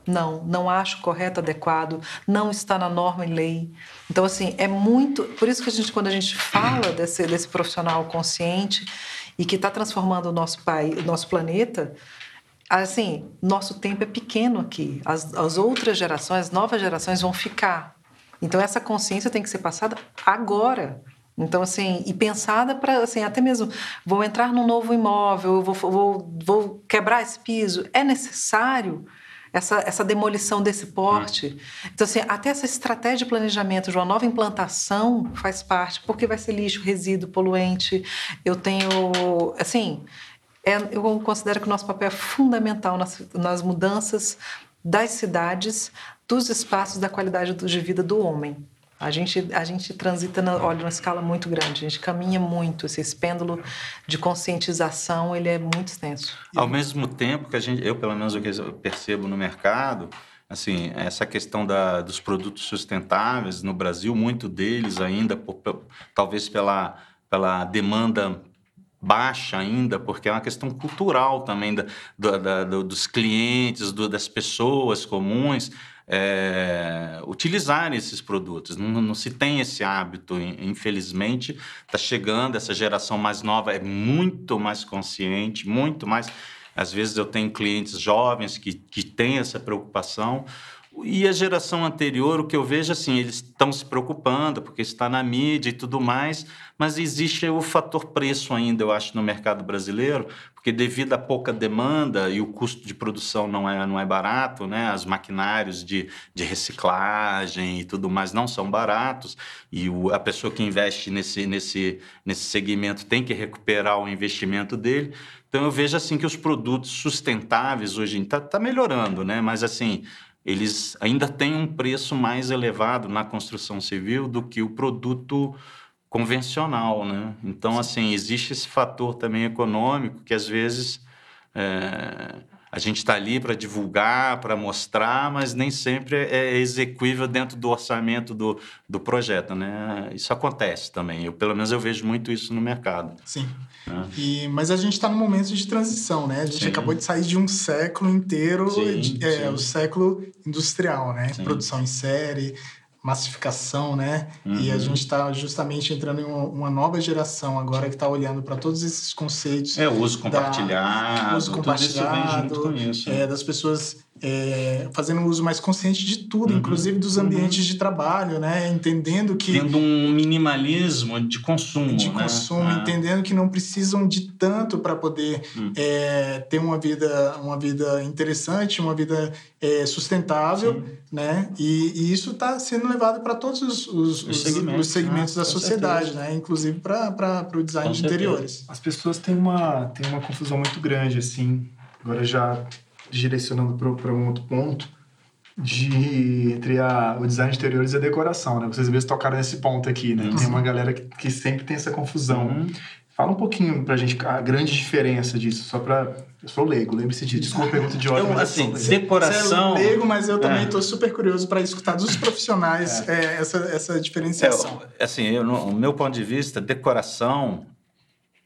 Não, não acho correto, adequado, não está na norma e lei. Então, assim, é muito. Por isso que a gente, quando a gente fala desse, desse profissional consciente e que está transformando o nosso país, o nosso planeta, assim, nosso tempo é pequeno aqui. As, as outras gerações, as novas gerações vão ficar. Então essa consciência tem que ser passada agora. Então assim, e pensada para assim, até mesmo vou entrar num novo imóvel, vou, vou, vou quebrar esse piso, é necessário essa, essa demolição desse porte. Então, assim, até essa estratégia de planejamento de uma nova implantação faz parte, porque vai ser lixo, resíduo, poluente. Eu tenho, assim, é, eu considero que o nosso papel é fundamental nas, nas mudanças das cidades, dos espaços, da qualidade de vida do homem. A gente, a gente transita, na, olha, numa escala muito grande, a gente caminha muito, esse pêndulo de conscientização, ele é muito extenso. Ao mesmo tempo que a gente, eu pelo menos o que eu percebo no mercado, assim, essa questão da, dos produtos sustentáveis no Brasil, muito deles ainda, por- talvez pela, pela demanda baixa ainda, porque é uma questão cultural também da, da- da- do- dos clientes, do- das pessoas comuns é, utilizarem esses produtos. Não, não se tem esse hábito, in- infelizmente, está chegando, essa geração mais nova é muito mais consciente, muito mais. Às vezes eu tenho clientes jovens que, que têm essa preocupação. E a geração anterior, o que eu vejo assim, eles estão se preocupando porque está na mídia e tudo mais, mas existe o fator preço ainda, eu acho, no mercado brasileiro, porque devido à pouca demanda e o custo de produção não é, não é barato, né? Os maquinários de, de reciclagem e tudo mais não são baratos, e o, a pessoa que investe nesse, nesse, nesse segmento tem que recuperar o investimento dele. Então eu vejo assim que os produtos sustentáveis hoje está tá melhorando, né? Mas assim, eles ainda têm um preço mais elevado na construção civil do que o produto convencional, né? Então, assim, existe esse fator também econômico que às vezes é, a gente está ali para divulgar, para mostrar, mas nem sempre é execuível dentro do orçamento do, do projeto, né? Isso acontece também. Eu, pelo menos eu vejo muito isso no mercado. Sim. né? E, mas a gente está num momento de transição, né? A gente Sim. acabou de sair de um século inteiro, Sim, de- é, sim. o século industrial, né? Produção em série, massificação, né? E a Uhum. gente está justamente entrando em uma, uma nova geração agora que está olhando para todos esses conceitos É, o uso compartilhado, uso tudo isso vem compartilhado, junto com isso. é, das pessoas é, fazendo um uso mais consciente de tudo, Uhum, inclusive dos uhum. ambientes de trabalho, né? Entendendo que Tendo um minimalismo de consumo, de né? consumo, Ah. entendendo que não precisam de tanto para poder Hum. é, ter uma vida, uma vida interessante, uma vida é, sustentável, né? E, e isso está sendo levado para todos os, os, Os os- segmentos, os segmentos né? da sociedade, né? Inclusive para o design Com de certeza. interiores. As pessoas têm uma, têm uma confusão muito grande, assim, agora já direcionando para um outro ponto, de entre a, o design de interiores e a decoração, né? Vocês mesmos tocaram nesse ponto aqui, né? Tem uma galera que, que sempre tem essa confusão. Uhum. Fala um pouquinho pra gente a grande diferença disso, só pra... Eu sou leigo, lembre-se disso. Desculpa a pergunta Eu, mas eu assim, sou leigo. decoração. Você é leigo, mas eu também É. estou super curioso para escutar dos profissionais é, essa, essa diferenciação. É, assim, eu, no o meu ponto de vista, decoração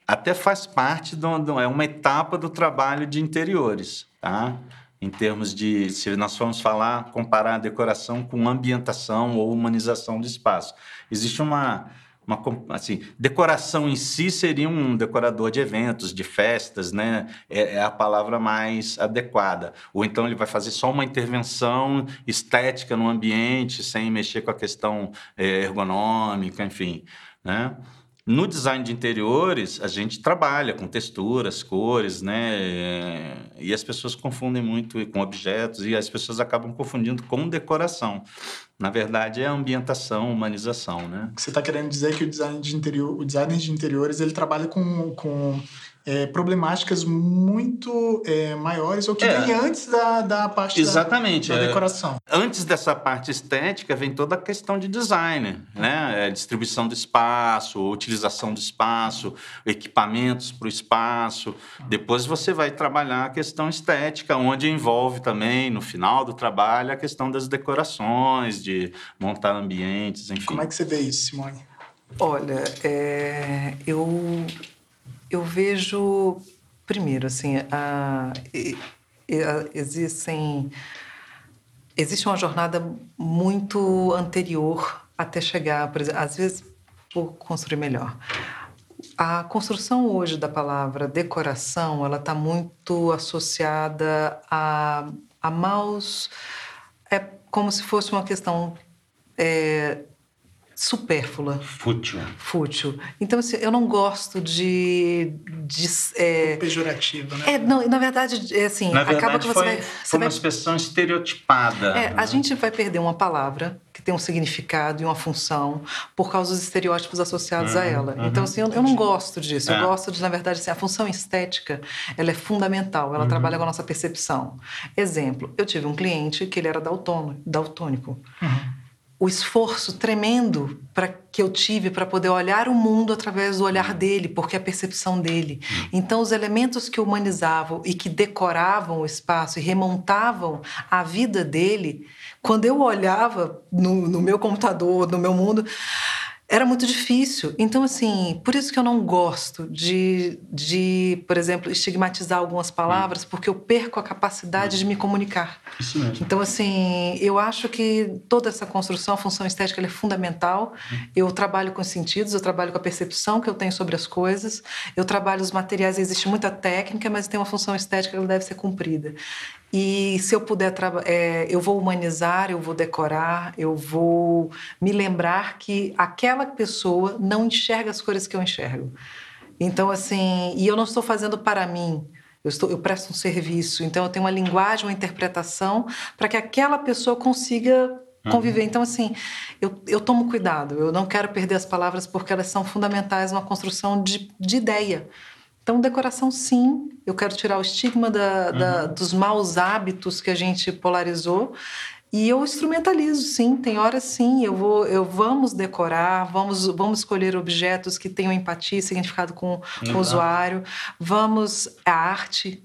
até faz parte de um- é uma etapa do trabalho de interiores, tá? Em termos de, se nós formos falar, comparar a decoração com ambientação ou humanização do espaço. Existe uma, uma assim, decoração em si seria um decorador de eventos, de festas, né? É, é a palavra mais adequada. Ou então ele vai fazer só uma intervenção estética no ambiente, sem mexer com a questão eh, ergonômica, enfim, né? No design de interiores, a gente trabalha com texturas, cores, né? E as pessoas confundem muito com objetos e as pessoas acabam confundindo com decoração. Na verdade, é ambientação, humanização, né? Você está querendo dizer que o design de interior, o designer de interiores, ele trabalha com, com é, problemáticas muito é, maiores ou que é. vem antes da, da parte Exatamente, da, da é. decoração. Antes dessa parte estética vem toda a questão de design, né? É, distribuição do espaço, utilização do espaço, equipamentos para o espaço. Depois você vai trabalhar a questão estética, onde envolve também, no final do trabalho, a questão das decorações, de montar ambientes, enfim. Como é que você vê isso, Simone? Olha, é, eu eu vejo, primeiro, assim, a, a, existem, existe uma jornada muito anterior até chegar, por exemplo, às vezes, por construir melhor. A construção hoje da palavra decoração, ela está muito associada a, a maus... É como se fosse uma questão é, supérflua. Fútil. Fútil. Então, assim, eu não gosto de. de é... Pejorativo, né? É, não, na verdade, é assim, na acaba verdade, que você foi, vai. Você foi uma vai... expressão estereotipada. É, né? a gente vai perder uma palavra que tem um significado e uma função por causa dos estereótipos associados uhum, a ela. Uhum, então, assim, eu, eu, não gosto disso. É. Eu gosto de, na verdade, assim, a função estética ela é fundamental, ela uhum. trabalha com a nossa percepção. Exemplo, eu tive um cliente que ele era daltônico. O esforço tremendo para que eu tive para poder olhar o mundo através do olhar dele, porque é a percepção dele. Então, os elementos que humanizavam e que decoravam o espaço e remontavam a vida dele, quando eu olhava no, no meu computador, no meu mundo, era muito difícil. Então, assim, por isso que eu não gosto de, de por exemplo, estigmatizar algumas palavras, hum. porque eu perco a capacidade hum. de me comunicar. Isso mesmo. Então, assim, eu acho que toda essa construção, a função estética, é fundamental. Hum. Eu trabalho com os sentidos, eu trabalho com a percepção que eu tenho sobre as coisas, eu trabalho os materiais, existe muita técnica, mas tem uma função estética que deve ser cumprida. E se eu puder, é, eu vou humanizar, eu vou decorar, eu vou me lembrar que aquela pessoa não enxerga as cores que eu enxergo. Então, assim, e eu não estou fazendo para mim, eu, estou, eu presto um serviço, então eu tenho uma linguagem, uma interpretação para que aquela pessoa consiga conviver. Uhum. Então, assim, eu, eu tomo cuidado, eu não quero perder as palavras porque elas são fundamentais na construção de, de ideia. Então, decoração, sim. Eu quero tirar o estigma da, uhum. da, dos maus hábitos que a gente polarizou. E eu instrumentalizo, sim. Tem horas, sim. Eu vou, eu vamos decorar, vamos, vamos escolher objetos que tenham empatia, significado com, com o usuário. Vamos a arte.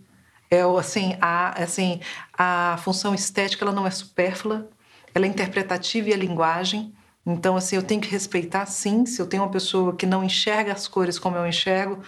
É assim, a, assim, a função estética ela não é supérflua. Ela é interpretativa e a linguagem. Então, assim, eu tenho que respeitar, sim. Se eu tenho uma pessoa que não enxerga as cores como eu enxergo,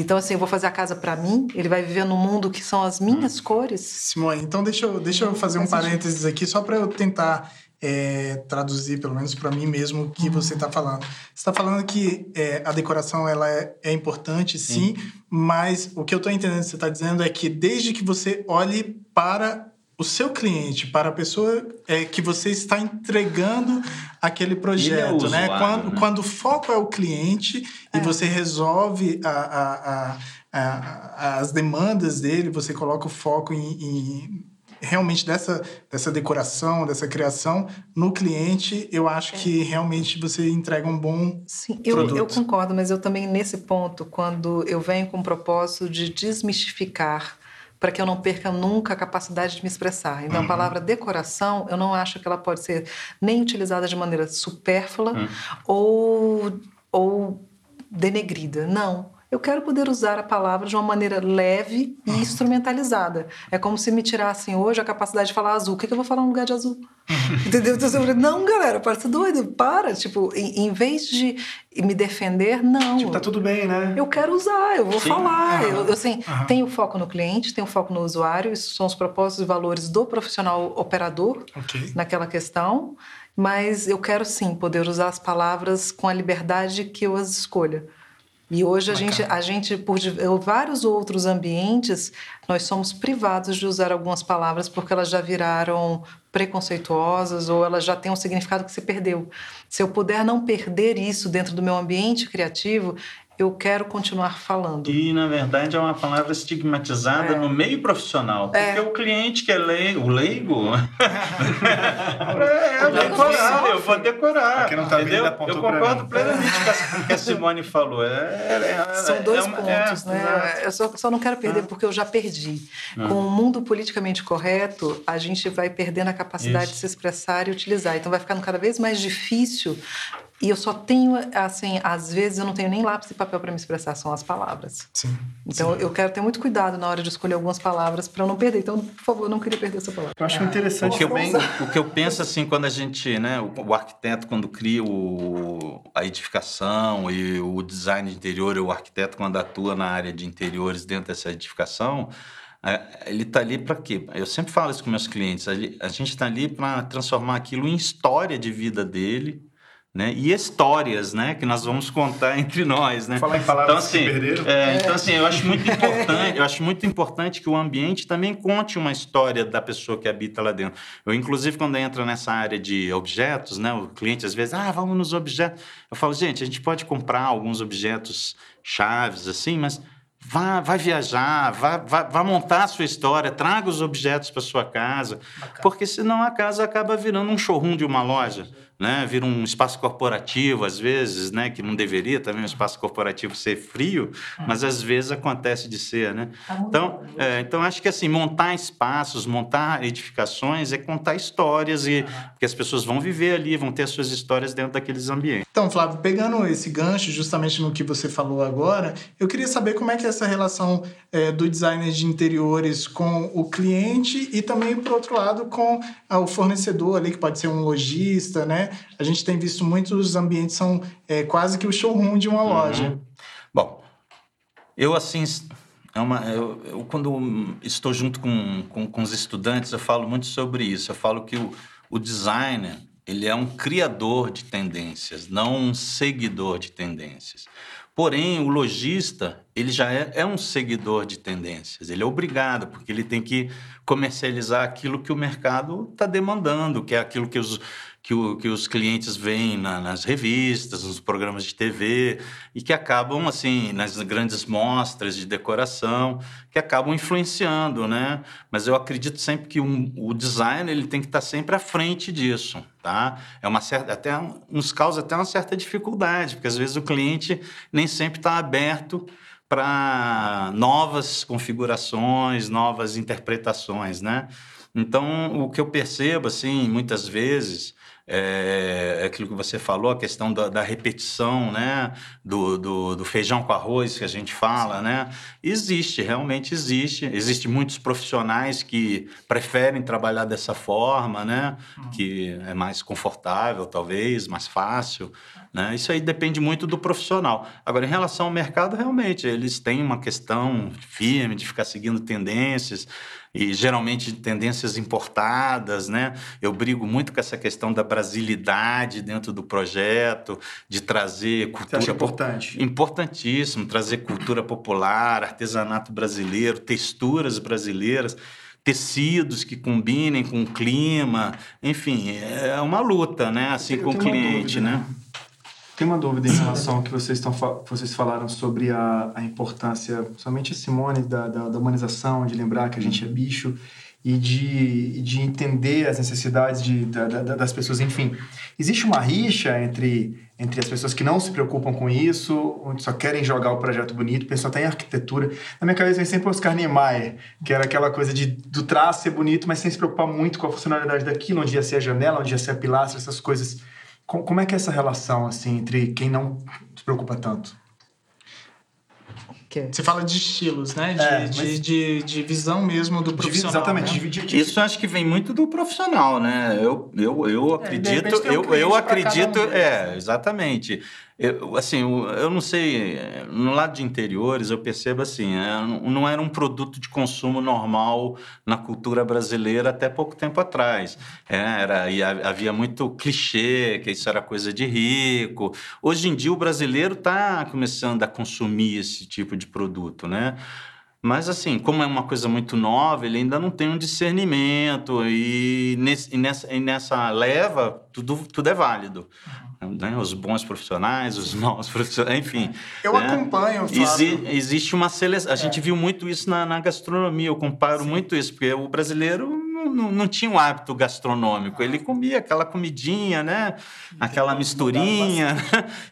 então, assim, eu vou fazer a casa para mim, ele vai viver no mundo que são as minhas hum. cores. Simone, então deixa eu, deixa eu fazer um parênteses aqui, só para eu tentar é, traduzir, pelo menos para mim mesmo, o que uhum. você está falando. Você está falando que é, a decoração ela é, é importante, sim, sim, mas o que eu estou entendendo que você está dizendo é que desde que você olhe para o seu cliente, para a pessoa é, que você está entregando aquele projeto, é usuário, né? Quando, né? quando o foco é o cliente é. e você resolve a, a, a, as demandas dele, você coloca o foco em, em, realmente dessa, dessa decoração, dessa criação no cliente, eu acho é. que realmente você entrega um bom Sim, eu, produto. eu concordo, mas eu também nesse ponto, quando eu venho com o propósito de desmistificar para que eu não perca nunca a capacidade de me expressar. Então, uhum. a palavra decoração, eu não acho que ela pode ser nem utilizada de maneira supérflua uhum. ou, ou denegrida. Não. Eu quero poder usar a palavra de uma maneira leve e uhum. instrumentalizada. É como se me tirassem hoje a capacidade de falar azul. O que, que eu vou falar no lugar de azul? Uhum. Entendeu? Então, eu falei, não, galera, parece doido, para. Tipo, em, em, vez de me defender, não. Tipo, tá tudo bem, né? Eu quero usar, eu vou Sim. falar. Eu, assim, tenho foco no cliente, tenho foco no usuário. Isso são os propósitos e valores do profissional operador okay. naquela questão. Mas eu quero sim poder usar as palavras com a liberdade que eu as escolha. E hoje a gente, a gente, por vários outros ambientes, nós somos privados de usar algumas palavras porque elas já viraram preconceituosas ou elas já têm um significado que se perdeu. Se eu puder não perder isso dentro do meu ambiente criativo, eu quero continuar falando. E, na verdade, é uma palavra estigmatizada é. no meio profissional. Porque é. o cliente que é leigo, o leigo. é, eu decorar, eu vou decorar. Não tá entendeu? Eu concordo plenamente com o que a Simone falou. É, é, São dois pontos, né? Eu só, só, não quero perder porque eu já perdi. Com o mundo politicamente correto, a gente vai perdendo a capacidade Isso. de se expressar e utilizar. Então vai ficando cada vez mais difícil e eu só tenho, assim, às vezes eu não tenho nem lápis e papel para me expressar, são as palavras. Sim. Então sim. eu quero ter muito cuidado na hora de escolher algumas palavras para eu não perder. Então, por favor, eu não queria perder essa palavra. Eu acho interessante o que eu, bem, o que eu penso assim quando a gente, né, o, o arquiteto quando cria o, a edificação e o design de interior, o arquiteto quando atua na área de interiores dentro dessa edificação, é, ele está ali para quê? Eu sempre falo isso com meus clientes. A gente está ali para transformar aquilo em história de vida dele, né? E histórias, né? Que nós vamos contar entre nós, né? Falar em palavras então, assim. É, então, assim, eu acho muito importante, eu acho muito importante que o ambiente também conte uma história da pessoa que habita lá dentro. Eu, inclusive, quando entra nessa área de objetos, né? O cliente às vezes, ah, vamos nos objetos. Eu falo, gente, a gente pode comprar alguns objetos chaves, assim, mas Vá, vá viajar, vá, vá, vá, montar a sua história, traga os objetos para sua casa, Bacana. porque senão a casa acaba virando um showroom de uma loja né? Vira um espaço corporativo, às vezes, né? Que não deveria também um espaço corporativo ser frio, mas às vezes acontece de ser, né? Tá então, é, então acho que assim, montar espaços, montar edificações é contar histórias e porque as pessoas vão viver ali, vão ter as suas histórias dentro daqueles ambientes. Então, Flávio, pegando esse gancho justamente no que você falou agora, eu queria saber como é que é essa relação é, do designer de interiores com o cliente e também, por outro lado, com ah, o fornecedor ali, que pode ser um lojista, né? A gente tem visto muitos ambientes são é, quase que o showroom de uma uhum. loja. Bom, eu assim é uma, eu, eu, quando estou junto com, com, com, os estudantes, eu falo muito sobre isso. Eu falo que o, o designer ele é um criador de tendências, não um seguidor de tendências. Porém, o lojista ele já é, é, um seguidor de tendências. Ele é obrigado, porque ele tem que comercializar aquilo que o mercado está demandando, que é aquilo que os, que, o, que os clientes veem na, nas revistas, nos programas de TV e que acabam, assim, nas grandes mostras de decoração, que acabam influenciando, né? Mas eu acredito sempre que um, o design ele tem que estar sempre à frente disso, tá? É uma certa, até nos causa até uma certa dificuldade, porque às vezes o cliente nem sempre está aberto para novas configurações, novas interpretações, né? Então, o que eu percebo, assim, muitas vezes, é, é, aquilo que você falou, a questão da, da repetição, né? Do, do, do, feijão com arroz que a gente fala, né? Existe, realmente existe. Existem muitos profissionais que preferem trabalhar dessa forma, né? Uhum. Que é mais confortável, talvez, mais fácil. Né? Isso aí depende muito do profissional. Agora, em relação ao mercado, realmente, eles têm uma questão firme de ficar seguindo tendências e geralmente tendências importadas, né? Eu brigo muito com essa questão da brasilidade dentro do projeto, de trazer cultura Você acha importante. Importantíssimo, trazer cultura popular, artesanato brasileiro, texturas brasileiras tecidos que combinem com o clima, enfim, é uma luta, né? Assim eu com o cliente, né? Tem uma dúvida em relação ao que vocês, estão, vocês falaram sobre a, a importância, somente a Simone, da, da, da, humanização, de lembrar que a gente é bicho e de, de entender as necessidades de, da, das pessoas. Enfim, existe uma rixa entre, entre as pessoas que não se preocupam com isso, onde só querem jogar o projeto bonito, o pessoal tem arquitetura. Na minha cabeça vem sempre o Oscar Niemeyer, que era aquela coisa de, do traço ser bonito, mas sem se preocupar muito com a funcionalidade daquilo, onde ia ser a janela, onde ia ser a pilastra, essas coisas como é que é essa relação, assim, entre quem não se preocupa tanto? Você fala de estilos, né? De, é, de, de, de, visão mesmo do profissional. exatamente. Né? De, Isso acho que vem muito do profissional, né? Eu, eu, eu é, acredito, é, eu, um eu acredito, um, né? é, exatamente. Eu, assim, eu não sei, no lado de interiores eu percebo assim, é, não era um produto de consumo normal na cultura brasileira até pouco tempo atrás. É, era, e havia muito clichê, que isso era coisa de rico. Hoje em dia o brasileiro está começando a consumir esse tipo de produto, né? Mas, assim, como é uma coisa muito nova, ele ainda não tem um discernimento, e, nesse, e nessa, e nessa leva, tudo, tudo é válido. Né? Os bons profissionais, os maus profissionais, enfim. Eu né? acompanho, Exi Existe uma seleção. A é. gente viu muito isso na, na gastronomia, eu comparo Sim. muito isso, porque o brasileiro não, não, tinha um hábito gastronômico. Ele comia aquela comidinha, né? Aquela misturinha.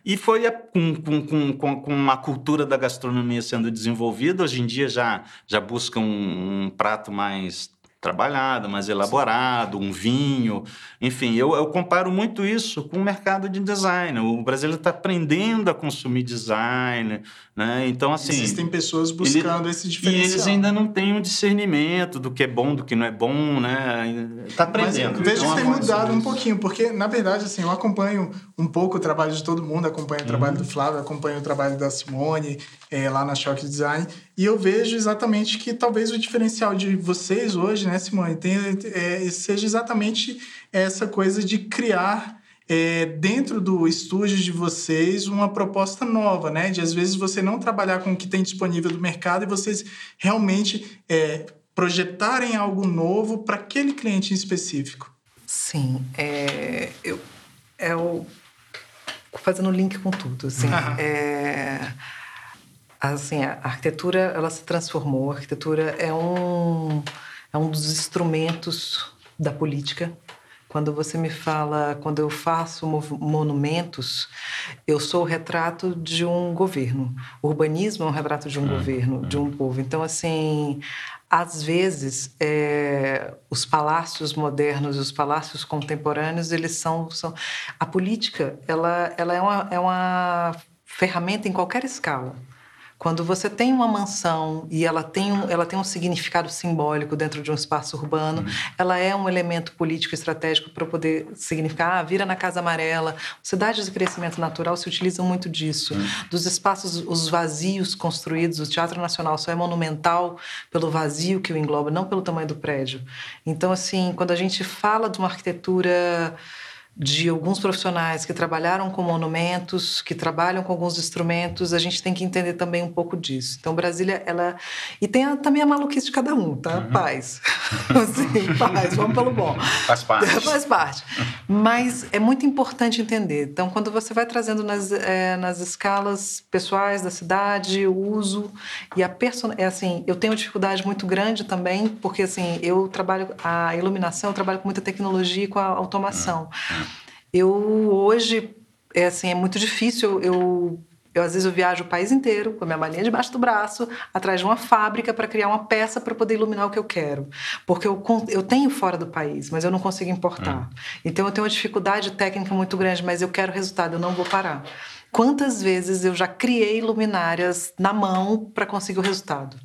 E foi a, com, com, com, com uma cultura da gastronomia sendo desenvolvida. Hoje em dia já, já busca um, um prato mais trabalhado, mais elaborado, um vinho. Enfim, eu, eu comparo muito isso com o mercado de design. O brasileiro está aprendendo a consumir design, né? Então, assim... Existem pessoas buscando ele, esse diferencial. E eles ainda não têm um discernimento do que é bom, do que não é bom, né? Está aprendendo. Mas vejo então, que tem mudado um pouquinho, porque, na verdade, assim, eu acompanho um pouco o trabalho de todo mundo, acompanho o trabalho uhum. do Flávio, acompanho o trabalho da Simone, é, lá na Shock Design, e eu vejo exatamente que talvez o diferencial de vocês hoje, né, Simone, tenha, é, seja exatamente essa coisa de criar é, dentro do estúdio de vocês uma proposta nova, né? De às vezes você não trabalhar com o que tem disponível do mercado e vocês realmente é, projetarem algo novo para aquele cliente em específico. Sim, é, eu, é fazendo link com tudo, assim, uhum. é, assim, a arquitetura ela se transformou. A arquitetura é um é um dos instrumentos da política. Quando você me fala, quando eu faço monumentos, eu sou o retrato de um governo. O urbanismo é um retrato de um hum, governo, hum. de um povo. Então, assim, às vezes, é, os palácios modernos e os palácios contemporâneos, eles são, são... A política, ela, ela é, uma, é uma ferramenta em qualquer escala. Quando você tem uma mansão e ela tem um, ela tem um significado simbólico dentro de um espaço urbano, uhum. ela é um elemento político estratégico para poder significar, ah, vira na Casa Amarela. Cidades de crescimento natural se utilizam muito disso. Uhum. Dos espaços, os vazios construídos, o Teatro Nacional só é monumental pelo vazio que o engloba, não pelo tamanho do prédio. Então, assim, quando a gente fala de uma arquitetura de alguns profissionais que trabalharam com monumentos, que trabalham com alguns instrumentos, a gente tem que entender também um pouco disso. Então, Brasília, ela. E tem a, também a maluquice de cada um, tá? Uhum. Paz. Sim, paz, vamos pelo bom. Faz parte. Faz parte. Mas é muito importante entender. Então, quando você vai trazendo nas, é, nas escalas pessoais da cidade, o uso e a person... é assim, eu tenho dificuldade muito grande também, porque assim, eu trabalho a iluminação, eu trabalho com muita tecnologia e com a automação. Uhum. Eu hoje é assim, é muito difícil eu eu, às vezes, eu viajo o país inteiro com a minha malinha debaixo do braço, atrás de uma fábrica para criar uma peça para poder iluminar o que eu quero. Porque eu, eu tenho fora do país, mas eu não consigo importar. Hum. Então, eu tenho uma dificuldade técnica muito grande, mas eu quero resultado, eu não vou parar. Quantas vezes eu já criei luminárias na mão para conseguir o resultado?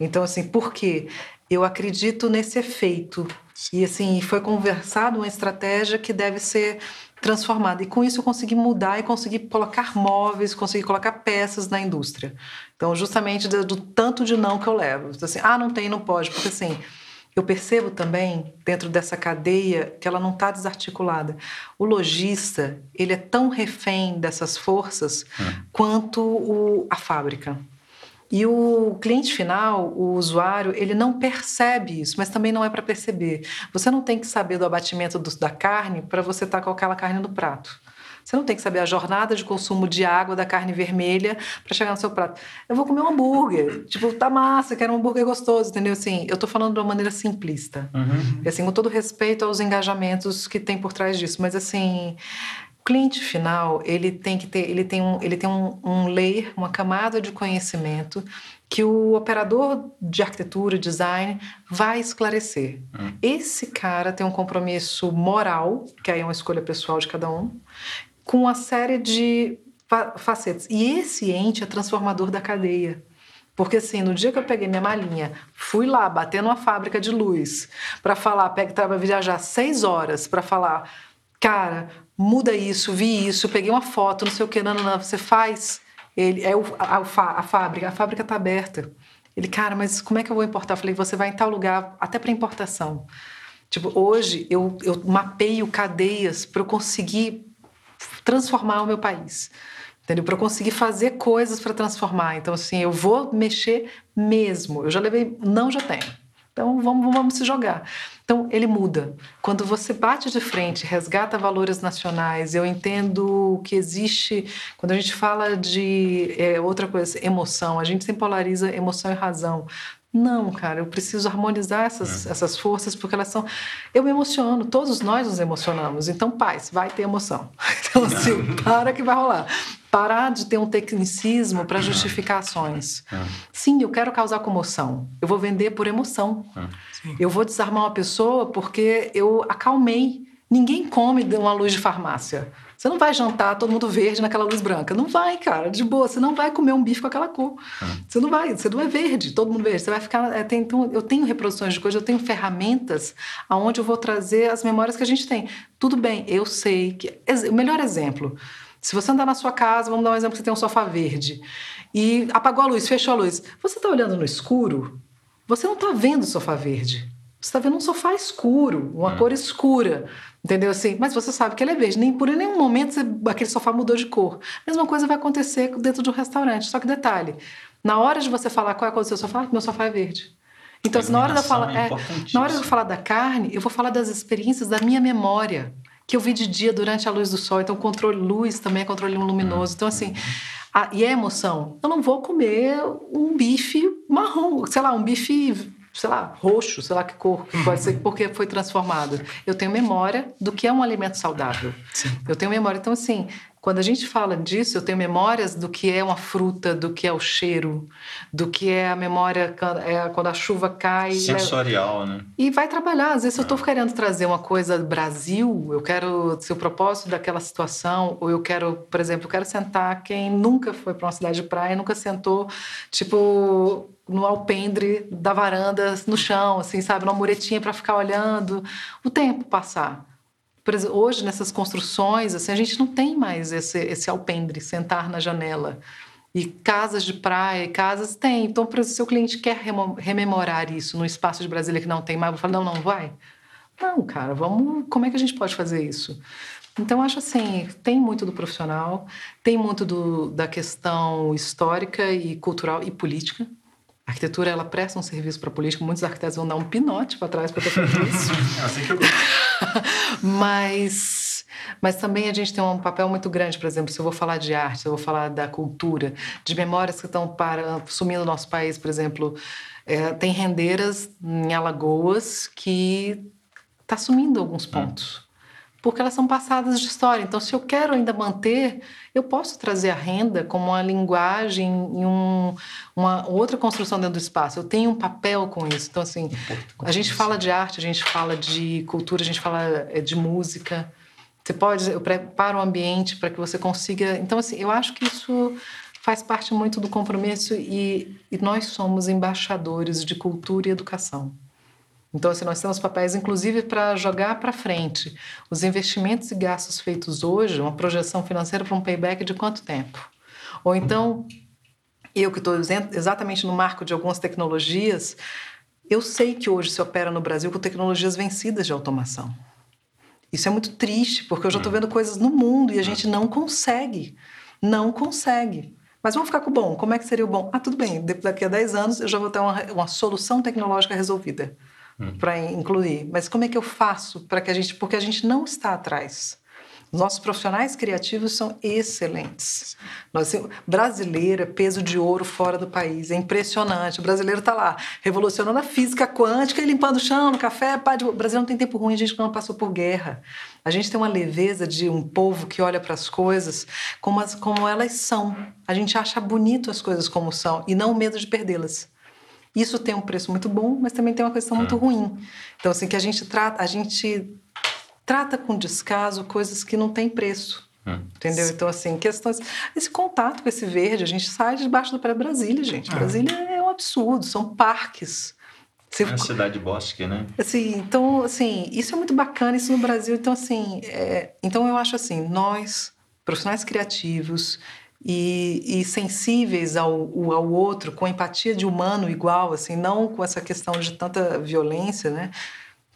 Então, assim, por quê? Eu acredito nesse efeito. E, assim, foi conversado uma estratégia que deve ser transformada. E com isso eu consegui mudar e consegui colocar móveis, consegui colocar peças na indústria. Então, justamente do, do tanto de não que eu levo. Então, assim, ah, não tem, não pode. Porque assim, eu percebo também, dentro dessa cadeia, que ela não está desarticulada. O lojista, ele é tão refém dessas forças é. quanto o, a fábrica. E o cliente final, o usuário, ele não percebe isso, mas também não é para perceber. Você não tem que saber do abatimento do, da carne para você estar tá com aquela carne no prato. Você não tem que saber a jornada de consumo de água da carne vermelha para chegar no seu prato. Eu vou comer um hambúrguer. Tipo, tá massa, quero um hambúrguer gostoso, entendeu? Assim, eu tô falando de uma maneira simplista. Uhum. E assim, com todo respeito aos engajamentos que tem por trás disso. Mas assim, cliente final ele tem que ter ele tem um ele tem um, um layer uma camada de conhecimento que o operador de arquitetura design vai esclarecer. Hum. esse cara tem um compromisso moral que aí é uma escolha pessoal de cada um com uma série de facetas. E esse ente é transformador da cadeia. Porque assim, no dia que eu peguei minha malinha, fui lá bater numa fábrica de luz para falar, pega, viajar seis horas para falar, cara, muda isso, vi isso, peguei uma foto, não sei o que, não, não, não, você faz. Ele, é o, a, a, fábrica, a fábrica está aberta. Ele, cara, mas como é que eu vou importar? Eu falei, você vai em tal lugar, até para importação. Tipo, hoje eu, eu mapeio cadeias para eu conseguir transformar o meu país. Entendeu? Para eu conseguir fazer coisas para transformar. Então, assim, eu vou mexer mesmo. Eu já levei, não já tenho. Então, vamos, vamos se jogar. Então, ele muda. Quando você bate de frente, resgata valores nacionais, eu entendo que existe. Quando a gente fala de é, outra coisa, emoção, a gente sempre polariza emoção e razão. Não, cara, eu preciso harmonizar essas, é. essas forças porque elas são. Eu me emociono, todos nós nos emocionamos. Então, paz, vai ter emoção. Então, assim, para que vai rolar. Parar de ter um tecnicismo para justificar ações. É. Sim, eu quero causar comoção. Eu vou vender por emoção. É. Eu vou desarmar uma pessoa porque eu acalmei. Ninguém come de uma luz de farmácia. Você não vai jantar todo mundo verde naquela luz branca. Não vai, cara, de boa. Você não vai comer um bife com aquela cor. Uhum. Você não vai, você não é verde, todo mundo verde. Você vai ficar. É, tem, então, eu tenho reproduções de coisas, eu tenho ferramentas aonde eu vou trazer as memórias que a gente tem. Tudo bem, eu sei que. O melhor exemplo. Se você andar na sua casa, vamos dar um exemplo: você tem um sofá verde e apagou a luz, fechou a luz. Você está olhando no escuro, você não está vendo o sofá verde. Você está vendo um sofá escuro, uma hum. cor escura. Entendeu assim? Mas você sabe que ele é verde. Nem por nenhum momento você, aquele sofá mudou de cor. Mesma coisa vai acontecer dentro de um restaurante. Só que detalhe: na hora de você falar qual é a cor do seu sofá, meu sofá é verde. Então, assim, na hora, falar, é, na hora de eu falar da carne, eu vou falar das experiências da minha memória, que eu vi de dia durante a luz do sol. Então, controle luz também é controle luminoso. Então, assim, a, e a emoção? Eu não vou comer um bife marrom, sei lá, um bife sei lá, roxo, sei lá que cor que pode ser, porque foi transformado. Eu tenho memória do que é um alimento saudável. Sim. Eu tenho memória. Então, assim, quando a gente fala disso, eu tenho memórias do que é uma fruta, do que é o cheiro, do que é a memória é quando a chuva cai. Sensorial, né? E vai trabalhar. Às vezes, é. eu estou querendo trazer uma coisa do Brasil, eu quero ser o propósito daquela situação, ou eu quero, por exemplo, eu quero sentar quem nunca foi para uma cidade de praia, nunca sentou, tipo, no alpendre da varanda, no chão, assim, sabe? Numa muretinha para ficar olhando o tempo passar. Hoje, nessas construções, assim, a gente não tem mais esse, esse alpendre, sentar na janela. E casas de praia, casas tem. Então, se o cliente quer rememorar isso no espaço de Brasília que não tem mais, eu falo, não, não vai. Não, cara, vamos. Como é que a gente pode fazer isso? Então, acho assim, tem muito do profissional, tem muito do, da questão histórica e cultural e política. A arquitetura ela presta um serviço para a política. Muitos arquitetos vão dar um pinote para trás para ter feito isso. é assim que eu gosto. mas, mas também a gente tem um papel muito grande, por exemplo, se eu vou falar de arte, se eu vou falar da cultura, de memórias que estão para, sumindo no nosso país, por exemplo, é, tem rendeiras em Alagoas que está sumindo alguns pontos porque elas são passadas de história. Então, se eu quero ainda manter, eu posso trazer a renda como uma linguagem e um, uma outra construção dentro do espaço. Eu tenho um papel com isso. Então, assim, a gente fala de arte, a gente fala de cultura, a gente fala eh, de música. Você pode, eu preparo o ambiente para que você consiga. Então, assim, eu acho que isso faz parte muito do compromisso e, e nós somos embaixadores de cultura e educação. Então, assim, nós temos papéis, inclusive, para jogar para frente. Os investimentos e gastos feitos hoje, uma projeção financeira para um payback de quanto tempo? Ou então, eu que estou exatamente no marco de algumas tecnologias, eu sei que hoje se opera no Brasil com tecnologias vencidas de automação. Isso é muito triste, porque eu já estou vendo coisas no mundo e a gente não consegue. Não consegue. Mas vamos ficar com o bom. Como é que seria o bom? Ah, tudo bem, daqui a 10 anos eu já vou ter uma, uma solução tecnológica resolvida hum. para incluir. Mas como é que eu faço para que a gente. Porque a gente não está atrás. Nossos profissionais criativos são excelentes. Nós, brasileira, peso de ouro fora do país. É impressionante. O brasileiro está lá, revolucionando a física quântica e limpando o chão no café. Pá, o Brasil não tem tempo ruim, a gente não passou por guerra. A gente tem uma leveza de um povo que olha para as coisas como, as, como elas são. A gente acha bonito as coisas como são e não o medo de perdê-las. Isso tem um preço muito bom, mas também tem uma questão muito é. ruim. Então, assim, que a gente trata, a gente trata com descaso coisas que não têm preço. É. Entendeu? Então, assim, questões. Esse contato com esse verde, a gente sai debaixo do pré Brasília, gente. É. Brasília é um absurdo, são parques. Você... É a cidade bosque, né? Assim, então, assim, isso é muito bacana, isso no Brasil. Então, assim, é... então eu acho assim, nós, profissionais criativos e, e sensíveis ao, ao outro, com empatia de humano igual, assim, não com essa questão de tanta violência, né?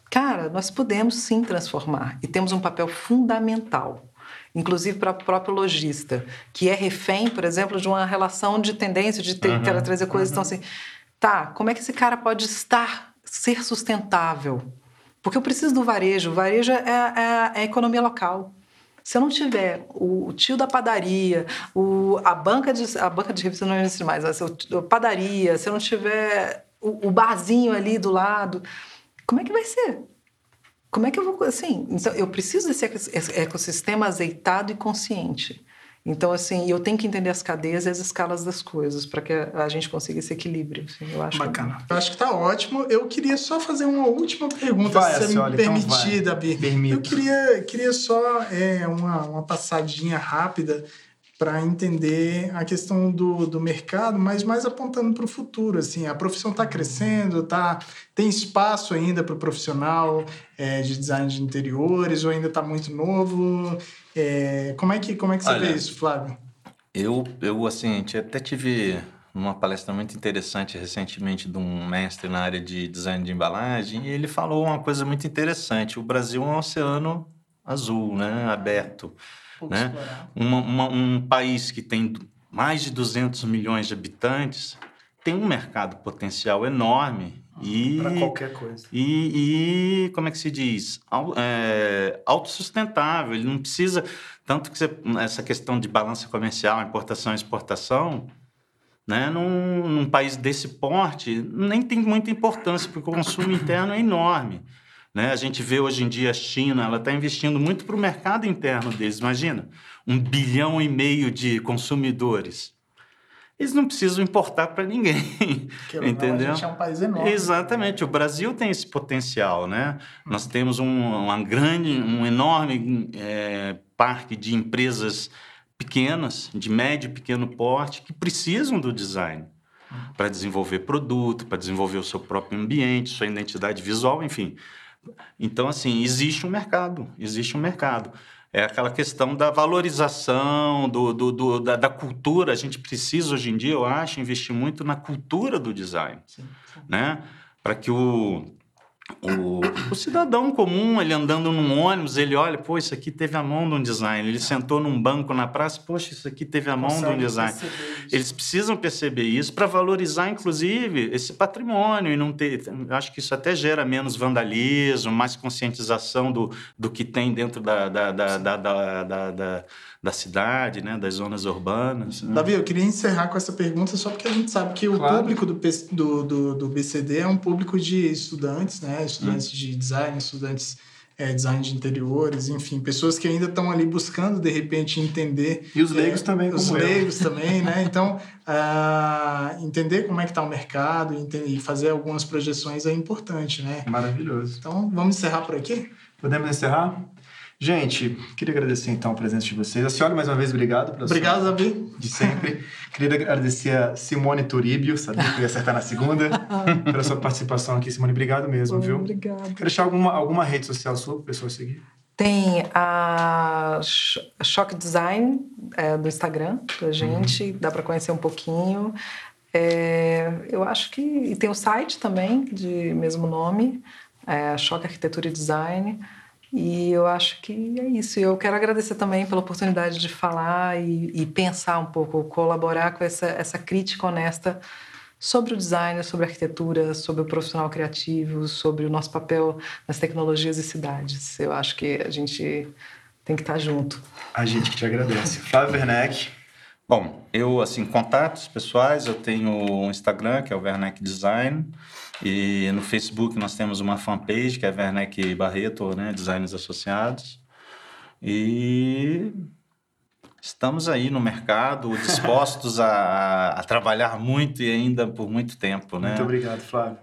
Cara, nós podemos sim transformar e temos um papel fundamental inclusive para o próprio lojista, que é refém, por exemplo, de uma relação de tendência de ter, uhum, trazer coisas. Uhum. Então, assim, tá, como é que esse cara pode estar, ser sustentável? Porque eu preciso do varejo. O varejo é, é, é a economia local. Se eu não tiver o, tio da padaria, o, a banca de a banca de revista não existe mais, mas a padaria, se eu não tiver o, o barzinho ali do lado, como é que vai ser? Como é que eu vou assim? Então eu preciso desse ecossistema azeitado e consciente. Então, assim, eu tenho que entender as cadeias e as escalas das coisas para que a gente consiga esse equilíbrio. Assim, eu acho Bacana. Que... Eu acho que tá ótimo. Eu queria só fazer uma última pergunta, vai, se você me permitir, então Davi. Permito. Eu queria, queria só é, uma, uma passadinha rápida para entender a questão do, do mercado, mas mais apontando para o futuro. Assim, a profissão está crescendo, tá, tem espaço ainda para o profissional é, de design de interiores, ou ainda está muito novo? É, como, é que, como é que você Olha, vê isso, Flávio? Eu, eu assim, até tive uma palestra muito interessante recentemente de um mestre na área de design de embalagem, e ele falou uma coisa muito interessante. O Brasil é um oceano azul, né, aberto né? Uma, uma, um país que tem mais de 200 milhões de habitantes tem um mercado potencial enorme e para qualquer coisa e, e, como é que se diz é, autossustentável ele não precisa tanto que você, essa questão de balança comercial importação e exportação né num, num país desse porte nem tem muita importância porque o consumo interno é enorme né? A gente vê hoje em dia a China, ela está investindo muito para o mercado interno deles. Imagina, um bilhão e meio de consumidores. Eles não precisam importar para ninguém, Porque entendeu? a gente é um país enorme. Exatamente, o Brasil tem esse potencial, né? Hum. Nós temos um, uma grande, um enorme é, parque de empresas pequenas, de médio e pequeno porte, que precisam do design hum. para desenvolver produto, para desenvolver o seu próprio ambiente, sua identidade visual, enfim. Então, assim, existe um mercado, existe um mercado. É aquela questão da valorização, do, do, do da, da, cultura. A gente precisa, hoje em dia, eu acho, investir muito na cultura do design. Sim, sim. Né? Para que o, o, o, cidadão comum, ele andando num ônibus, ele olha, pô, isso aqui teve a mão de um design. Ele sentou num banco na praça, poxa, isso aqui teve a mão Consegue de um design. Eles precisam perceber isso para valorizar, inclusive, esse patrimônio e não ter. Acho que isso até gera menos vandalismo, mais conscientização do, do que tem dentro da, da, da, da, da, da, da da cidade, né, das zonas urbanas. Né? Davi, eu queria encerrar com essa pergunta só porque a gente sabe que claro. o público do, do, do, do, BCD é um público de estudantes, né, estudantes hum. de design, estudantes é, design de interiores, enfim, pessoas que ainda estão ali buscando de repente entender. E os leigos é, também, Os como leigos eu. também, né? Então, uh, entender como é que está o mercado e fazer algumas projeções é importante, né? Maravilhoso. Então, vamos encerrar por aqui? Podemos encerrar? Gente, queria agradecer então a presença de vocês. A senhora, mais uma vez, obrigado. Pela obrigado, Davi. De sempre. queria agradecer a Simone Turibio, sabia que eu ia acertar na segunda, pela sua participação aqui. Simone, obrigado mesmo, Bom, viu? Obrigado. Quer deixar alguma, alguma rede social sua para pessoa seguir? Tem a Shock Design é, do Instagram da gente, uhum. dá para conhecer um pouquinho. É, eu acho que. E tem o site também, de mesmo nome, é, Choque Arquitetura e Design. E eu acho que é isso. Eu quero agradecer também pela oportunidade de falar e, e, pensar um pouco, colaborar com essa, essa crítica honesta sobre o design, sobre a arquitetura, sobre o profissional criativo, sobre o nosso papel nas tecnologias e cidades. Eu acho que a gente tem que estar junto. A gente que te agradece. Flávio Werneck. Bom, eu, assim, contatos pessoais, eu tenho um Instagram, que é o Werneck Design. E no Facebook nós temos uma fanpage que é Werneck Barreto, né, Designers Associados. E estamos aí no mercado, dispostos a, a, trabalhar muito e ainda por muito tempo, né? Muito obrigado, Flávio.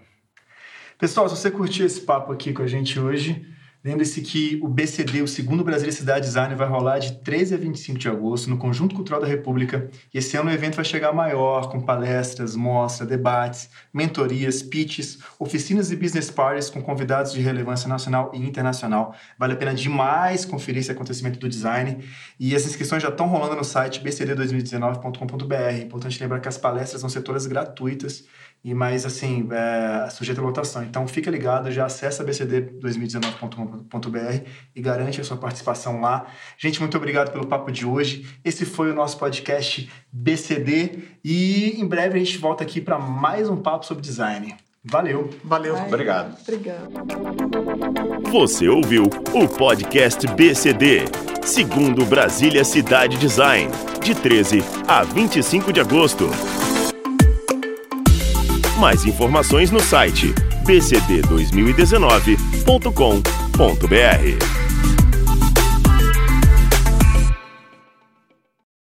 Pessoal, se você curtiu esse papo aqui com a gente hoje, Lembre-se que o BCD, o segundo Brasília Cidade Design, vai rolar de 13 a 25 de agosto no Conjunto Cultural da República. E esse ano o evento vai chegar maior, com palestras, mostras, debates, mentorias, pitches, oficinas e business parties com convidados de relevância nacional e internacional. Vale a pena demais conferir esse acontecimento do design. E as inscrições já estão rolando no site bcd2019.com.br. É importante lembrar que as palestras vão ser todas gratuitas e mais assim, é, sujeito a lotação. Então fica ligado, já acessa bcd2019.com.br e garante a sua participação lá. Gente, muito obrigado pelo papo de hoje. Esse foi o nosso podcast BCD e em breve a gente volta aqui para mais um papo sobre design. Valeu. Valeu. Ai, Obrigado. Obrigado. Você ouviu o podcast BCD, segundo Brasília Cidade Design, de 13 a 25 de agosto. Mais informações no site bcd2019.com.br.